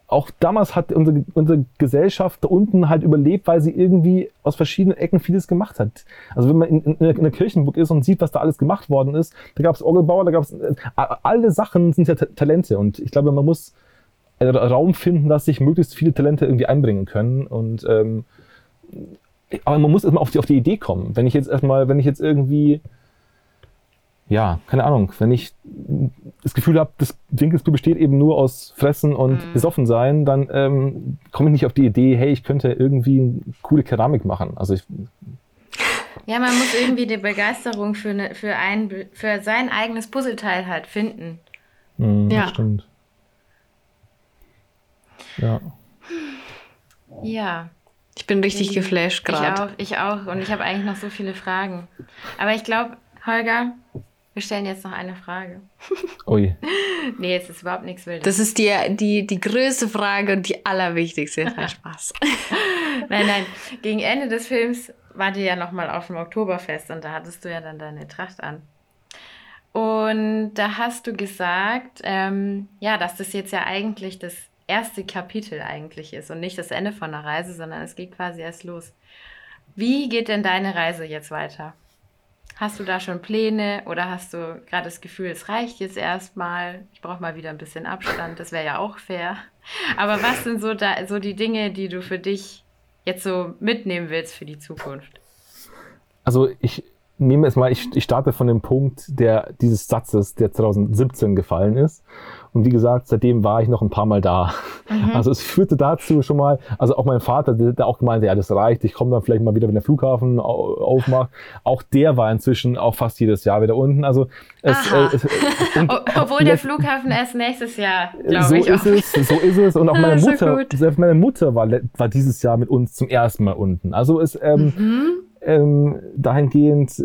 auch damals hat unsere, unsere Gesellschaft da unten halt überlebt, weil sie irgendwie aus verschiedenen Ecken vieles gemacht hat. Also wenn man in, in, in der Kirchenburg ist und sieht, was da alles gemacht worden ist, da gab es Orgelbauer, da gab es, äh, alle Sachen sind ja Talente und ich glaube, man muss, Raum finden, dass sich möglichst viele Talente irgendwie einbringen können. Und ähm, aber man muss erstmal auf die, auf die Idee kommen. Wenn ich jetzt erstmal, wenn ich jetzt irgendwie, ja, keine Ahnung, wenn ich das Gefühl habe, das Dinkelsblut besteht eben nur aus Fressen und mhm. besoffen sein, dann ähm, komme ich nicht auf die Idee, hey, ich könnte irgendwie eine coole Keramik machen. Also ich Ja, man muss irgendwie die Begeisterung für, ne, für, ein, für sein eigenes Puzzleteil halt finden. Mhm, ja. stimmt. Ja. Ja. Ich bin richtig geflasht gerade. Ich auch, ich auch. Und ich habe eigentlich noch so viele Fragen. Aber ich glaube, Holger, wir stellen jetzt noch eine Frage. (laughs) Ui. nee, es ist überhaupt nichts Wildes. Das ist die, die, die größte Frage und die allerwichtigste. Nein, (laughs) Spaß. nein, nein. Gegen Ende des Films war die ja nochmal auf dem Oktoberfest und da hattest du ja dann deine Tracht an. Und da hast du gesagt, ähm, ja, dass das jetzt ja eigentlich das erste Kapitel eigentlich ist und nicht das Ende von der Reise, sondern es geht quasi erst los. Wie geht denn deine Reise jetzt weiter? Hast du da schon Pläne oder hast du gerade das Gefühl, es reicht jetzt erstmal? Ich brauche mal wieder ein bisschen Abstand, das wäre ja auch fair. Aber was sind so, da, so die Dinge, die du für dich jetzt so mitnehmen willst für die Zukunft? Also ich nehme es mal, ich, ich starte von dem Punkt der, dieses Satzes, der 2017 gefallen ist. Und wie gesagt, seitdem war ich noch ein paar Mal da. Mhm. Also es führte dazu schon mal, also auch mein Vater, der, der auch gemeint, ja, das reicht, ich komme dann vielleicht mal wieder, wenn der Flughafen aufmacht. Auch der war inzwischen auch fast jedes Jahr wieder unten. Also es, äh, es (laughs) obwohl der Flughafen erst nächstes Jahr, glaube so ich. So ist es, so ist es. Und auch meine Mutter, selbst meine Mutter war, war dieses Jahr mit uns zum ersten Mal unten. Also es ähm, mhm. ähm, dahingehend,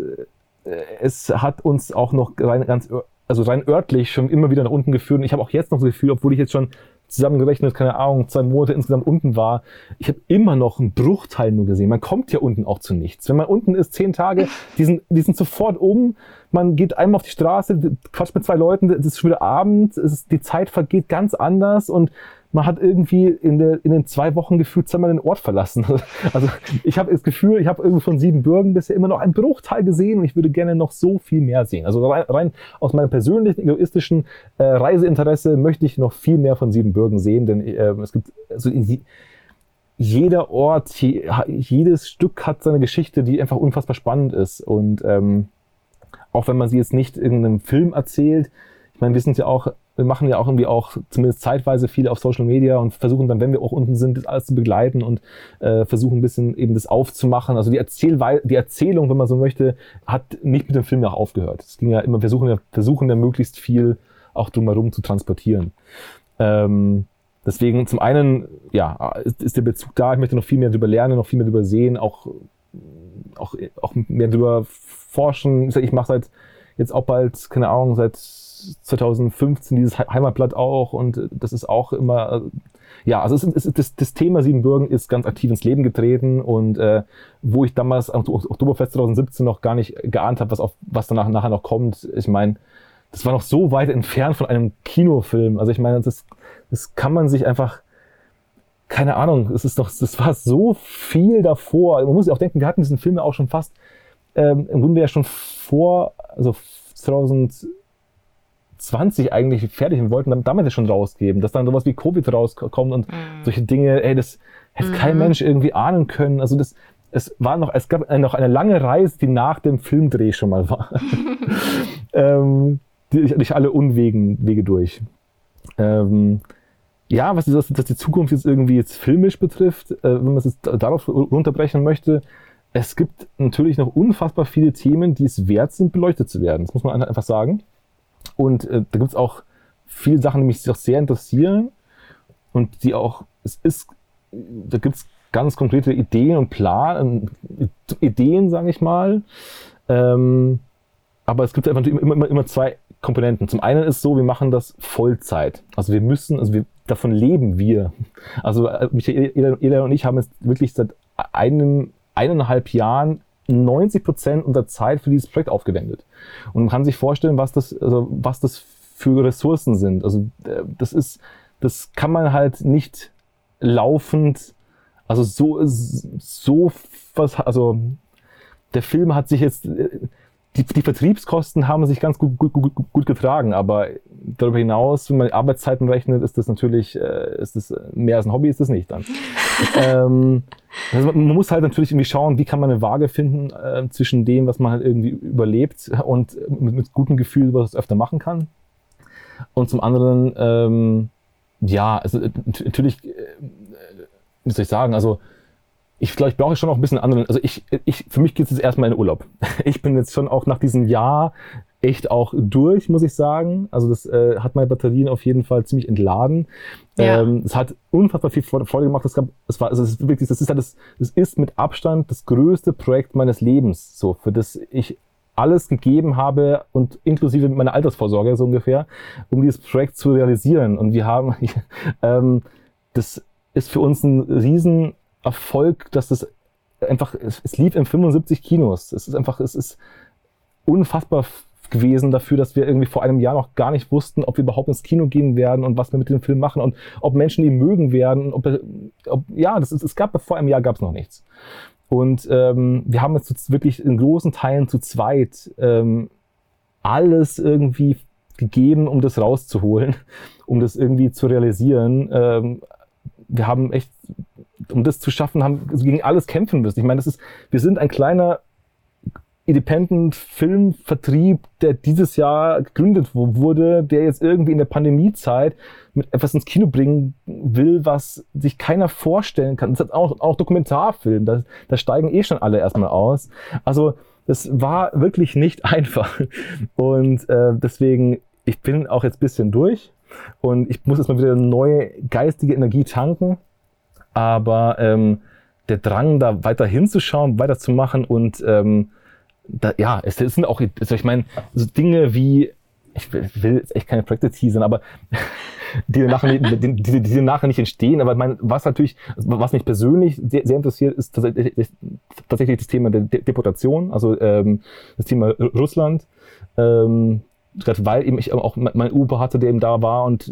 äh, es hat uns auch noch rein, ganz also rein örtlich schon immer wieder nach unten geführt. Und ich habe auch jetzt noch das Gefühl, obwohl ich jetzt schon zusammengerechnet, keine Ahnung, zwei Monate insgesamt unten war, ich habe immer noch einen Bruchteil nur gesehen. Man kommt ja unten auch zu nichts. Wenn man unten ist, zehn Tage, die sind, die sind sofort um. Man geht einmal auf die Straße, quatscht mit zwei Leuten, es ist schon wieder Abend, ist, die Zeit vergeht ganz anders und man hat irgendwie in, der, in den zwei Wochen gefühlt zweimal den Ort verlassen. (laughs) Also ich habe das Gefühl, ich habe irgendwie von sieben Bürgen bisher immer noch einen Bruchteil gesehen und ich würde gerne noch so viel mehr sehen. Also rein, rein aus meinem persönlichen egoistischen äh, Reiseinteresse möchte ich noch viel mehr von sieben Bürgen sehen, denn äh, es gibt also jeder Ort, jedes Stück hat seine Geschichte, die einfach unfassbar spannend ist und ähm, auch wenn man sie jetzt nicht in einem Film erzählt, ich meine, wir sind ja auch wir machen ja auch irgendwie auch zumindest zeitweise viel auf Social Media und versuchen dann, wenn wir auch unten sind, das alles zu begleiten und äh, versuchen ein bisschen eben das aufzumachen. Also die, Erzählwei die Erzählung, wenn man so möchte, hat nicht mit dem Film ja auch aufgehört. Es ging ja immer, wir versuchen ja, versuchen ja möglichst viel auch drumherum zu transportieren. Ähm, deswegen zum einen, ja, ist, ist der Bezug da. Ich möchte noch viel mehr darüber lernen, noch viel mehr darüber sehen, auch, auch, auch mehr darüber forschen. Ich mache seit jetzt auch bald, keine Ahnung, seit 2015 dieses Heimatblatt auch und das ist auch immer, äh, ja, also es ist, das, das Thema Siebenbürgen ist ganz aktiv ins Leben getreten und äh, wo ich damals am Oktoberfest 2017 noch gar nicht geahnt habe, was, auf, was danach nachher noch kommt, ich meine, das war noch so weit entfernt von einem Kinofilm. Also ich meine, das, das kann man sich einfach, keine Ahnung, es ist doch, das war so viel davor. Man muss sich auch denken, wir hatten diesen Film ja auch schon fast, ähm, im Grunde ja schon vor, also 2000 20 eigentlich fertig und wollten damit schon rausgeben, dass dann sowas wie Covid rauskommt und mhm. solche Dinge, ey, das hätte mhm. kein Mensch irgendwie ahnen können. Also das, es war noch, es gab noch eine lange Reise, die nach dem Filmdreh schon mal war. (laughs) (laughs) ähm, durch alle Unwegen, Wege durch. Ähm, ja, was das, das die Zukunft jetzt irgendwie jetzt filmisch betrifft, äh, wenn man es jetzt darauf runterbrechen möchte, es gibt natürlich noch unfassbar viele Themen, die es wert sind, beleuchtet zu werden. Das muss man einfach sagen. Und äh, da gibt es auch viele Sachen, die mich auch sehr interessieren und die auch, es ist, da gibt es ganz konkrete Ideen und Plan, Ideen, sage ich mal. Ähm, aber es gibt einfach immer, immer, immer zwei Komponenten. Zum einen ist so, wir machen das Vollzeit. Also wir müssen, also wir, davon leben wir. Also äh, Michael und ich haben jetzt wirklich seit einem, eineinhalb Jahren 90 Prozent unserer Zeit für dieses Projekt aufgewendet. Und man kann sich vorstellen, was das, also was das für Ressourcen sind. Also äh, das ist, das kann man halt nicht laufend, also so, so was, also der Film hat sich jetzt, äh, die, die Vertriebskosten haben sich ganz gut, gut, gut, gut getragen, aber darüber hinaus, wenn man Arbeitszeiten rechnet, ist das natürlich, äh, ist das mehr als ein Hobby, ist das nicht dann. (laughs) ähm, also man muss halt natürlich irgendwie schauen, wie kann man eine Waage finden äh, zwischen dem, was man halt irgendwie überlebt und mit, mit gutem Gefühl, was es öfter machen kann. Und zum anderen, ähm, ja, also natürlich, äh, wie soll ich sagen, also ich glaube, ich brauche schon noch ein bisschen anderen. Also ich, ich für mich geht es jetzt erstmal in Urlaub. (laughs) Ich bin jetzt schon auch nach diesem Jahr echt auch durch, muss ich sagen. Also das äh, hat meine Batterien auf jeden Fall ziemlich entladen. Ja. Ähm, es hat unfassbar viel Freude gemacht. Es gab, es war, also es ist wirklich, das ist halt das, das ist mit Abstand das größte Projekt meines Lebens, so für das ich alles gegeben habe und inklusive meiner Altersvorsorge so ungefähr, um dieses Projekt zu realisieren. Und wir haben, (laughs) ähm, das ist für uns ein Riesenerfolg, dass das einfach, es, es lief in 75 Kinos. Es ist einfach, es ist unfassbar gewesen dafür, dass wir irgendwie vor einem Jahr noch gar nicht wussten, ob wir überhaupt ins Kino gehen werden und was wir mit dem Film machen und ob Menschen ihn mögen werden. Ob, ob ja, das ist, es gab vor einem Jahr gab es noch nichts. Und ähm, wir haben jetzt wirklich in großen Teilen zu zweit ähm, alles irgendwie gegeben, um das rauszuholen, (laughs) um das irgendwie zu realisieren. Ähm, wir haben echt, um das zu schaffen, haben gegen alles kämpfen müssen. Ich meine, das ist, wir sind ein kleiner Independent-Filmvertrieb, der dieses Jahr gegründet wurde, der jetzt irgendwie in der Pandemiezeit mit etwas ins Kino bringen will, was sich keiner vorstellen kann. Das ist auch, auch Dokumentarfilm, da, da steigen eh schon alle erstmal aus. Also das war wirklich nicht (laughs) einfach. Und äh, deswegen, ich bin auch jetzt bisschen durch und ich muss jetzt mal wieder neue geistige Energie tanken. Aber ähm, der Drang, da weiter hinzuschauen, weiterzumachen und ähm, da, ja, es, es sind auch, also ich meine, so Dinge wie, ich will, jetzt echt keine Projekte teasern, aber (laughs) die nachher, die, die, die nachher nicht entstehen. Aber mein, was natürlich, was mich persönlich sehr, sehr interessiert, ist tatsächlich, tatsächlich das Thema der Deportation, also ähm, das Thema Russland. Ähm, weil eben ich auch mein Uber hatte, der eben da war und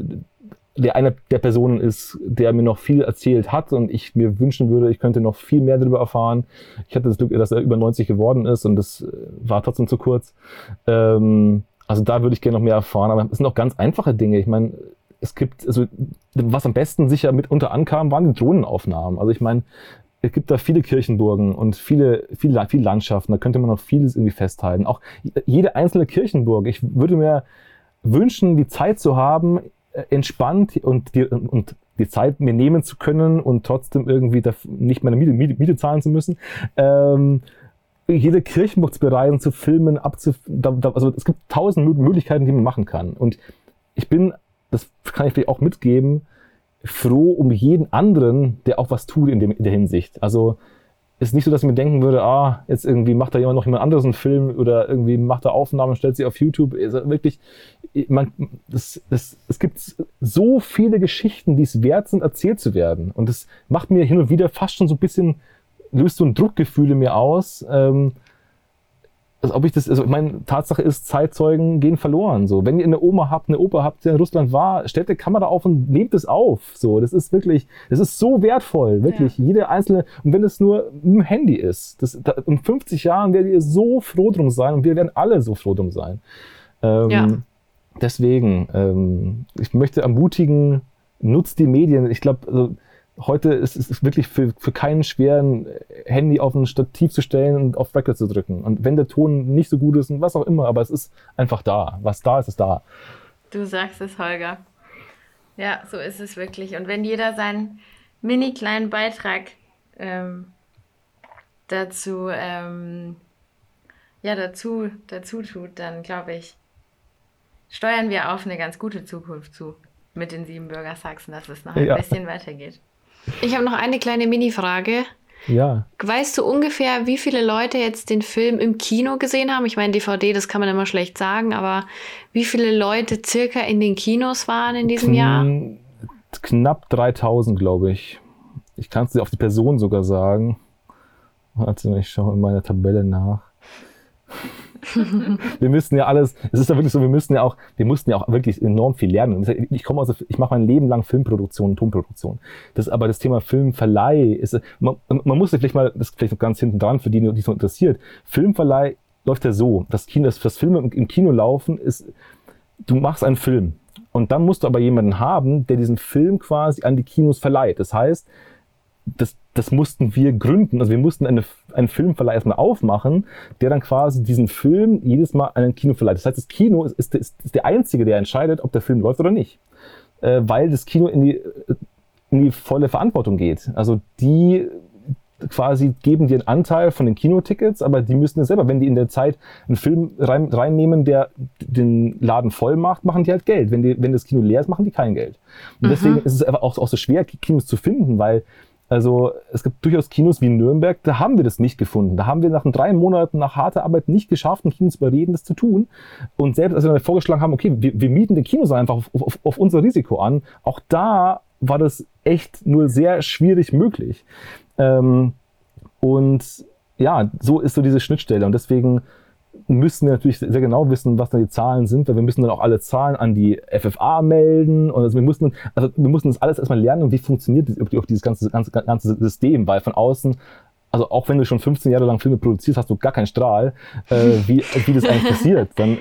der eine der Personen ist, der mir noch viel erzählt hat und ich mir wünschen würde, ich könnte noch viel mehr darüber erfahren. Ich hatte das Glück, dass er über 90 geworden ist und das äh, war trotzdem zu kurz. Ähm, also da würde ich gerne noch mehr erfahren, aber es sind auch ganz einfache Dinge. Ich meine, es gibt, also was am besten sicher mitunter ankam, waren die Drohnenaufnahmen. Also ich meine, es gibt da viele Kirchenburgen und viele, viele, viele Landschaften, da könnte man noch vieles irgendwie festhalten. Auch jede einzelne Kirchenburg. Ich würde mir wünschen, die Zeit zu haben, entspannt und die, und die Zeit mir nehmen zu können und trotzdem irgendwie nicht meine Miete, Miete, Miete zahlen zu müssen. Ähm, jede Kirchenburg zu bereisen, zu filmen, abzu, da, da, also es gibt tausend Möglichkeiten, die man machen kann. Und ich bin, das kann ich vielleicht auch mitgeben, froh um jeden anderen, der auch was tut in, dem, in der Hinsicht. Also ist nicht so, dass ich mir denken würde, ah, jetzt irgendwie macht da jemand noch jemand anderes einen Film oder irgendwie macht da Aufnahmen, stellt sie auf YouTube. Also wirklich, man, das, das, es gibt so viele Geschichten, die es wert sind, erzählt zu werden. Und das macht mir hin und wieder fast schon so ein bisschen, löst so ein Druckgefühl in mir aus. Ähm, als ob ich das, also meine Tatsache ist, Zeitzeugen gehen verloren. So, wenn ihr eine Oma habt, eine Opa habt, der in Russland war, stellt die Kamera auf und nehmt es auf. So, das ist wirklich, das ist so wertvoll, wirklich. Ja. Jede einzelne, und wenn es nur ein Handy ist, das, da, in 50 Jahren werdet ihr so froh drum sein und wir werden alle so froh drum sein. Ähm, ja. Deswegen, ähm, ich möchte ermutigen, nutzt die Medien. Ich glaube, also, heute ist es wirklich für, für keinen schweren Handy auf ein Stativ zu stellen und auf Record zu drücken. Und wenn der Ton nicht so gut ist und was auch immer, aber es ist einfach da. Was da ist, ist da. Du sagst es, Holger. Ja, so ist es wirklich. Und wenn jeder seinen mini kleinen Beitrag ähm, dazu, ähm, ja, dazu, dazu tut, dann glaube ich, steuern wir auf eine ganz gute Zukunft zu mit den Siebenbürger Sachsen, dass es noch ein ja. bisschen weitergeht. Ich habe noch eine kleine Mini-Frage. Ja. Weißt du ungefähr, wie viele Leute jetzt den Film im Kino gesehen haben? Ich meine, DVD, das kann man immer schlecht sagen, aber wie viele Leute circa in den Kinos waren in diesem Kn Jahr? Knapp 3000, glaube ich. Ich kann es dir auf die Person sogar sagen. Warte, ich schaue in meiner Tabelle nach. (laughs) wir müssten ja alles, es ist ja wirklich so, wir müssten ja auch, wir mussten ja auch wirklich enorm viel lernen. Ich komme also, ich mache mein Leben lang Filmproduktion und Tonproduktion. Das aber das Thema Filmverleih ist, man, man muss sich vielleicht mal, das ist vielleicht noch ganz hinten dran, für die, die es so interessiert. Filmverleih läuft ja so, das Kino, das, das Filme im Kino laufen ist, du machst einen Film. Und dann musst du aber jemanden haben, der diesen Film quasi an die Kinos verleiht. Das heißt, das, das mussten wir gründen. Also wir mussten eine, einen Filmverleih erstmal aufmachen, der dann quasi diesen Film jedes Mal an ein Kino verleiht. Das heißt, das Kino ist, ist, ist der Einzige, der entscheidet, ob der Film läuft oder nicht. Äh, weil das Kino in die, in die volle Verantwortung geht. Also die quasi geben dir einen Anteil von den Kinotickets, aber die müssen es selber, wenn die in der Zeit einen Film rein, reinnehmen, der den Laden voll macht, machen die halt Geld. Wenn, die, wenn das Kino leer ist, machen die kein Geld. Und mhm. deswegen ist es einfach auch, auch so schwer, Kinos zu finden, weil also es gibt durchaus Kinos wie Nürnberg, da haben wir das nicht gefunden. Da haben wir nach drei Monaten nach harter Arbeit nicht geschafft, ein Kino zu überreden, das zu tun. Und selbst als wir dann vorgeschlagen haben, okay, wir, wir mieten den Kinosaal einfach auf, auf, auf unser Risiko an, auch da war das echt nur sehr schwierig möglich. Ähm, und ja, so ist so diese Schnittstelle. Und deswegen müssen wir natürlich sehr genau wissen, was da die Zahlen sind, weil wir müssen dann auch alle Zahlen an die FFA melden und also wir mussten, also wir mussten das alles erstmal lernen, wie funktioniert das, dieses ganze, ganze, ganze System, weil von außen also auch wenn du schon 15 Jahre lang Filme produzierst, hast du gar keinen Strahl, äh, wie, wie das eigentlich passiert. Dann,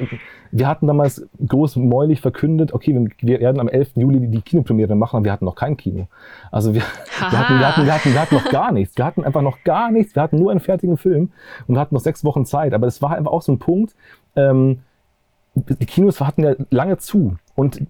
wir hatten damals großmäulig verkündet, okay, wir werden am 11. Juli die Kinopremiere machen, aber wir hatten noch kein Kino. Also wir, wir, hatten, wir, hatten, wir, hatten, wir hatten noch gar nichts. Wir hatten einfach noch gar nichts. Wir hatten nur einen fertigen Film und hatten noch sechs Wochen Zeit. Aber es war einfach auch so ein Punkt, ähm, die Kinos hatten ja lange zu. Und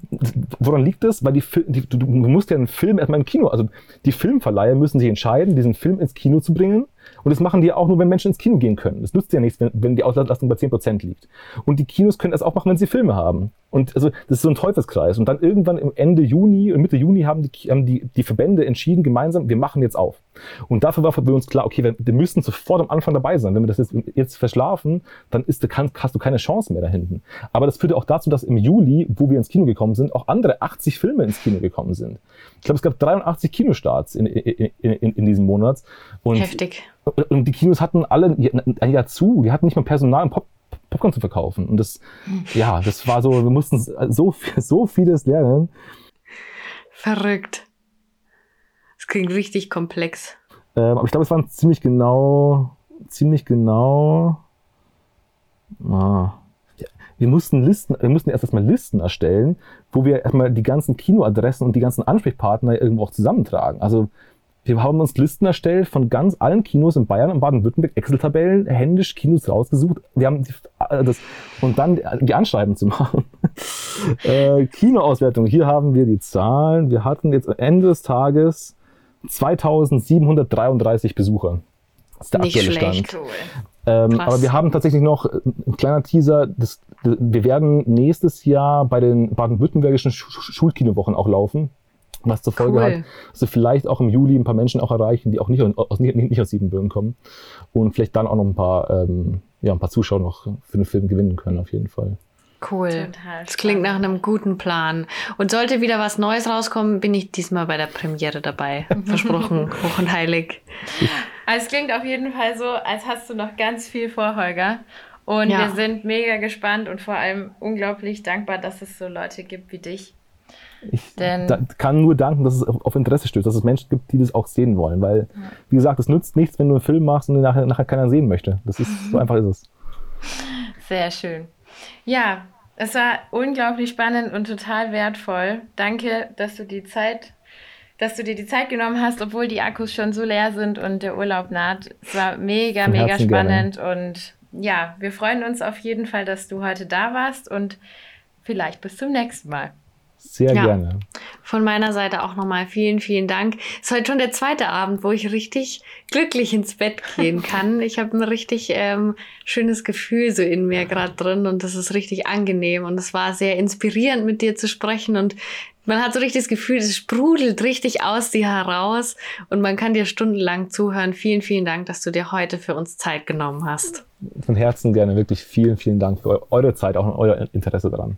woran liegt das? Weil die, die, du, du musst ja einen Film erstmal im Kino, also die Filmverleiher müssen sich entscheiden, diesen Film ins Kino zu bringen und das machen die auch nur, wenn Menschen ins Kino gehen können. Das nützt ja nichts, wenn, wenn die Auslastung bei 10% liegt. Und die Kinos können das auch machen, wenn sie Filme haben. Und also das ist so ein Teufelskreis. Und dann irgendwann im Ende Juni, Mitte Juni haben die, haben die, die Verbände entschieden, gemeinsam, wir machen jetzt auf. Und dafür war für uns klar, okay, wir, wir müssen sofort am Anfang dabei sein. Wenn wir das jetzt, jetzt verschlafen, dann ist, kann, hast du keine Chance mehr da hinten. Aber das führte auch dazu, dass im Juli, wo wir ins Kino gekommen sind, auch andere 80 Filme ins Kino gekommen sind. Ich glaube, es gab 83 Kinostarts in, in, in, in diesem Monat. Und Heftig. Und die Kinos hatten alle ein Jahr zu, die hatten nicht mal Personal, um Pop Popcorn zu verkaufen. Und das, ja, das war so, wir mussten so, so vieles lernen. Verrückt. Das klingt richtig komplex. Ähm, aber ich glaube, es waren ziemlich genau, ziemlich genau. Ah, wir mussten Listen, wir mussten erst erstmal Listen erstellen, wo wir erstmal die ganzen Kinoadressen und die ganzen Ansprechpartner irgendwo auch zusammentragen. Also wir haben uns Listen erstellt von ganz allen Kinos in Bayern und Baden-Württemberg, Excel-Tabellen, händisch Kinos rausgesucht. Wir haben die, äh, das, und dann die Anschreiben zu machen. (laughs) äh, Kinoauswertung, hier haben wir die Zahlen. Wir hatten jetzt Ende des Tages 2733 Besucher. Das ist der Nicht aktuelle schlecht, Stand. Cool. Ähm, aber wir haben tatsächlich noch äh, ein kleiner Teaser. Das, wir werden nächstes Jahr bei den baden-württembergischen Schulkinowochen auch laufen was zur Folge cool. hat, dass wir vielleicht auch im Juli ein paar Menschen auch erreichen, die auch nicht aus, nicht, nicht aus Siebenbürgen kommen und vielleicht dann auch noch ein paar, ähm, ja, ein paar Zuschauer noch für den Film gewinnen können, auf jeden Fall. Cool. Total das klingt nach einem guten Plan. Und sollte wieder was Neues rauskommen, bin ich diesmal bei der Premiere dabei. (laughs) Versprochen, hoch und heilig. Also es klingt auf jeden Fall so, als hast du noch ganz viel vor, Holger. Und ja. wir sind mega gespannt und vor allem unglaublich dankbar, dass es so Leute gibt wie dich, ich da, kann nur danken, dass es auf Interesse stößt, dass es Menschen gibt, die das auch sehen wollen. Weil, wie gesagt, es nützt nichts, wenn du einen Film machst und den nachher, nachher keiner sehen möchte. Das ist, so einfach ist es. (laughs) Sehr schön. Ja, es war unglaublich spannend und total wertvoll. Danke, dass du die Zeit, dass du dir die Zeit genommen hast, obwohl die Akkus schon so leer sind und der Urlaub naht. Es war mega, Von mega spannend gerne. und ja, wir freuen uns auf jeden Fall, dass du heute da warst und vielleicht bis zum nächsten Mal. Sehr ja. gerne. Von meiner Seite auch nochmal vielen, vielen Dank. Es ist heute schon der zweite Abend, wo ich richtig glücklich ins Bett gehen (laughs) kann. Ich habe ein richtig ähm, schönes Gefühl so in mir gerade drin und das ist richtig angenehm und es war sehr inspirierend mit dir zu sprechen und man hat so richtig das Gefühl, es sprudelt richtig aus dir heraus und man kann dir stundenlang zuhören. Vielen, vielen Dank, dass du dir heute für uns Zeit genommen hast. Von Herzen gerne, wirklich vielen, vielen Dank für eure Zeit, auch und euer Interesse daran.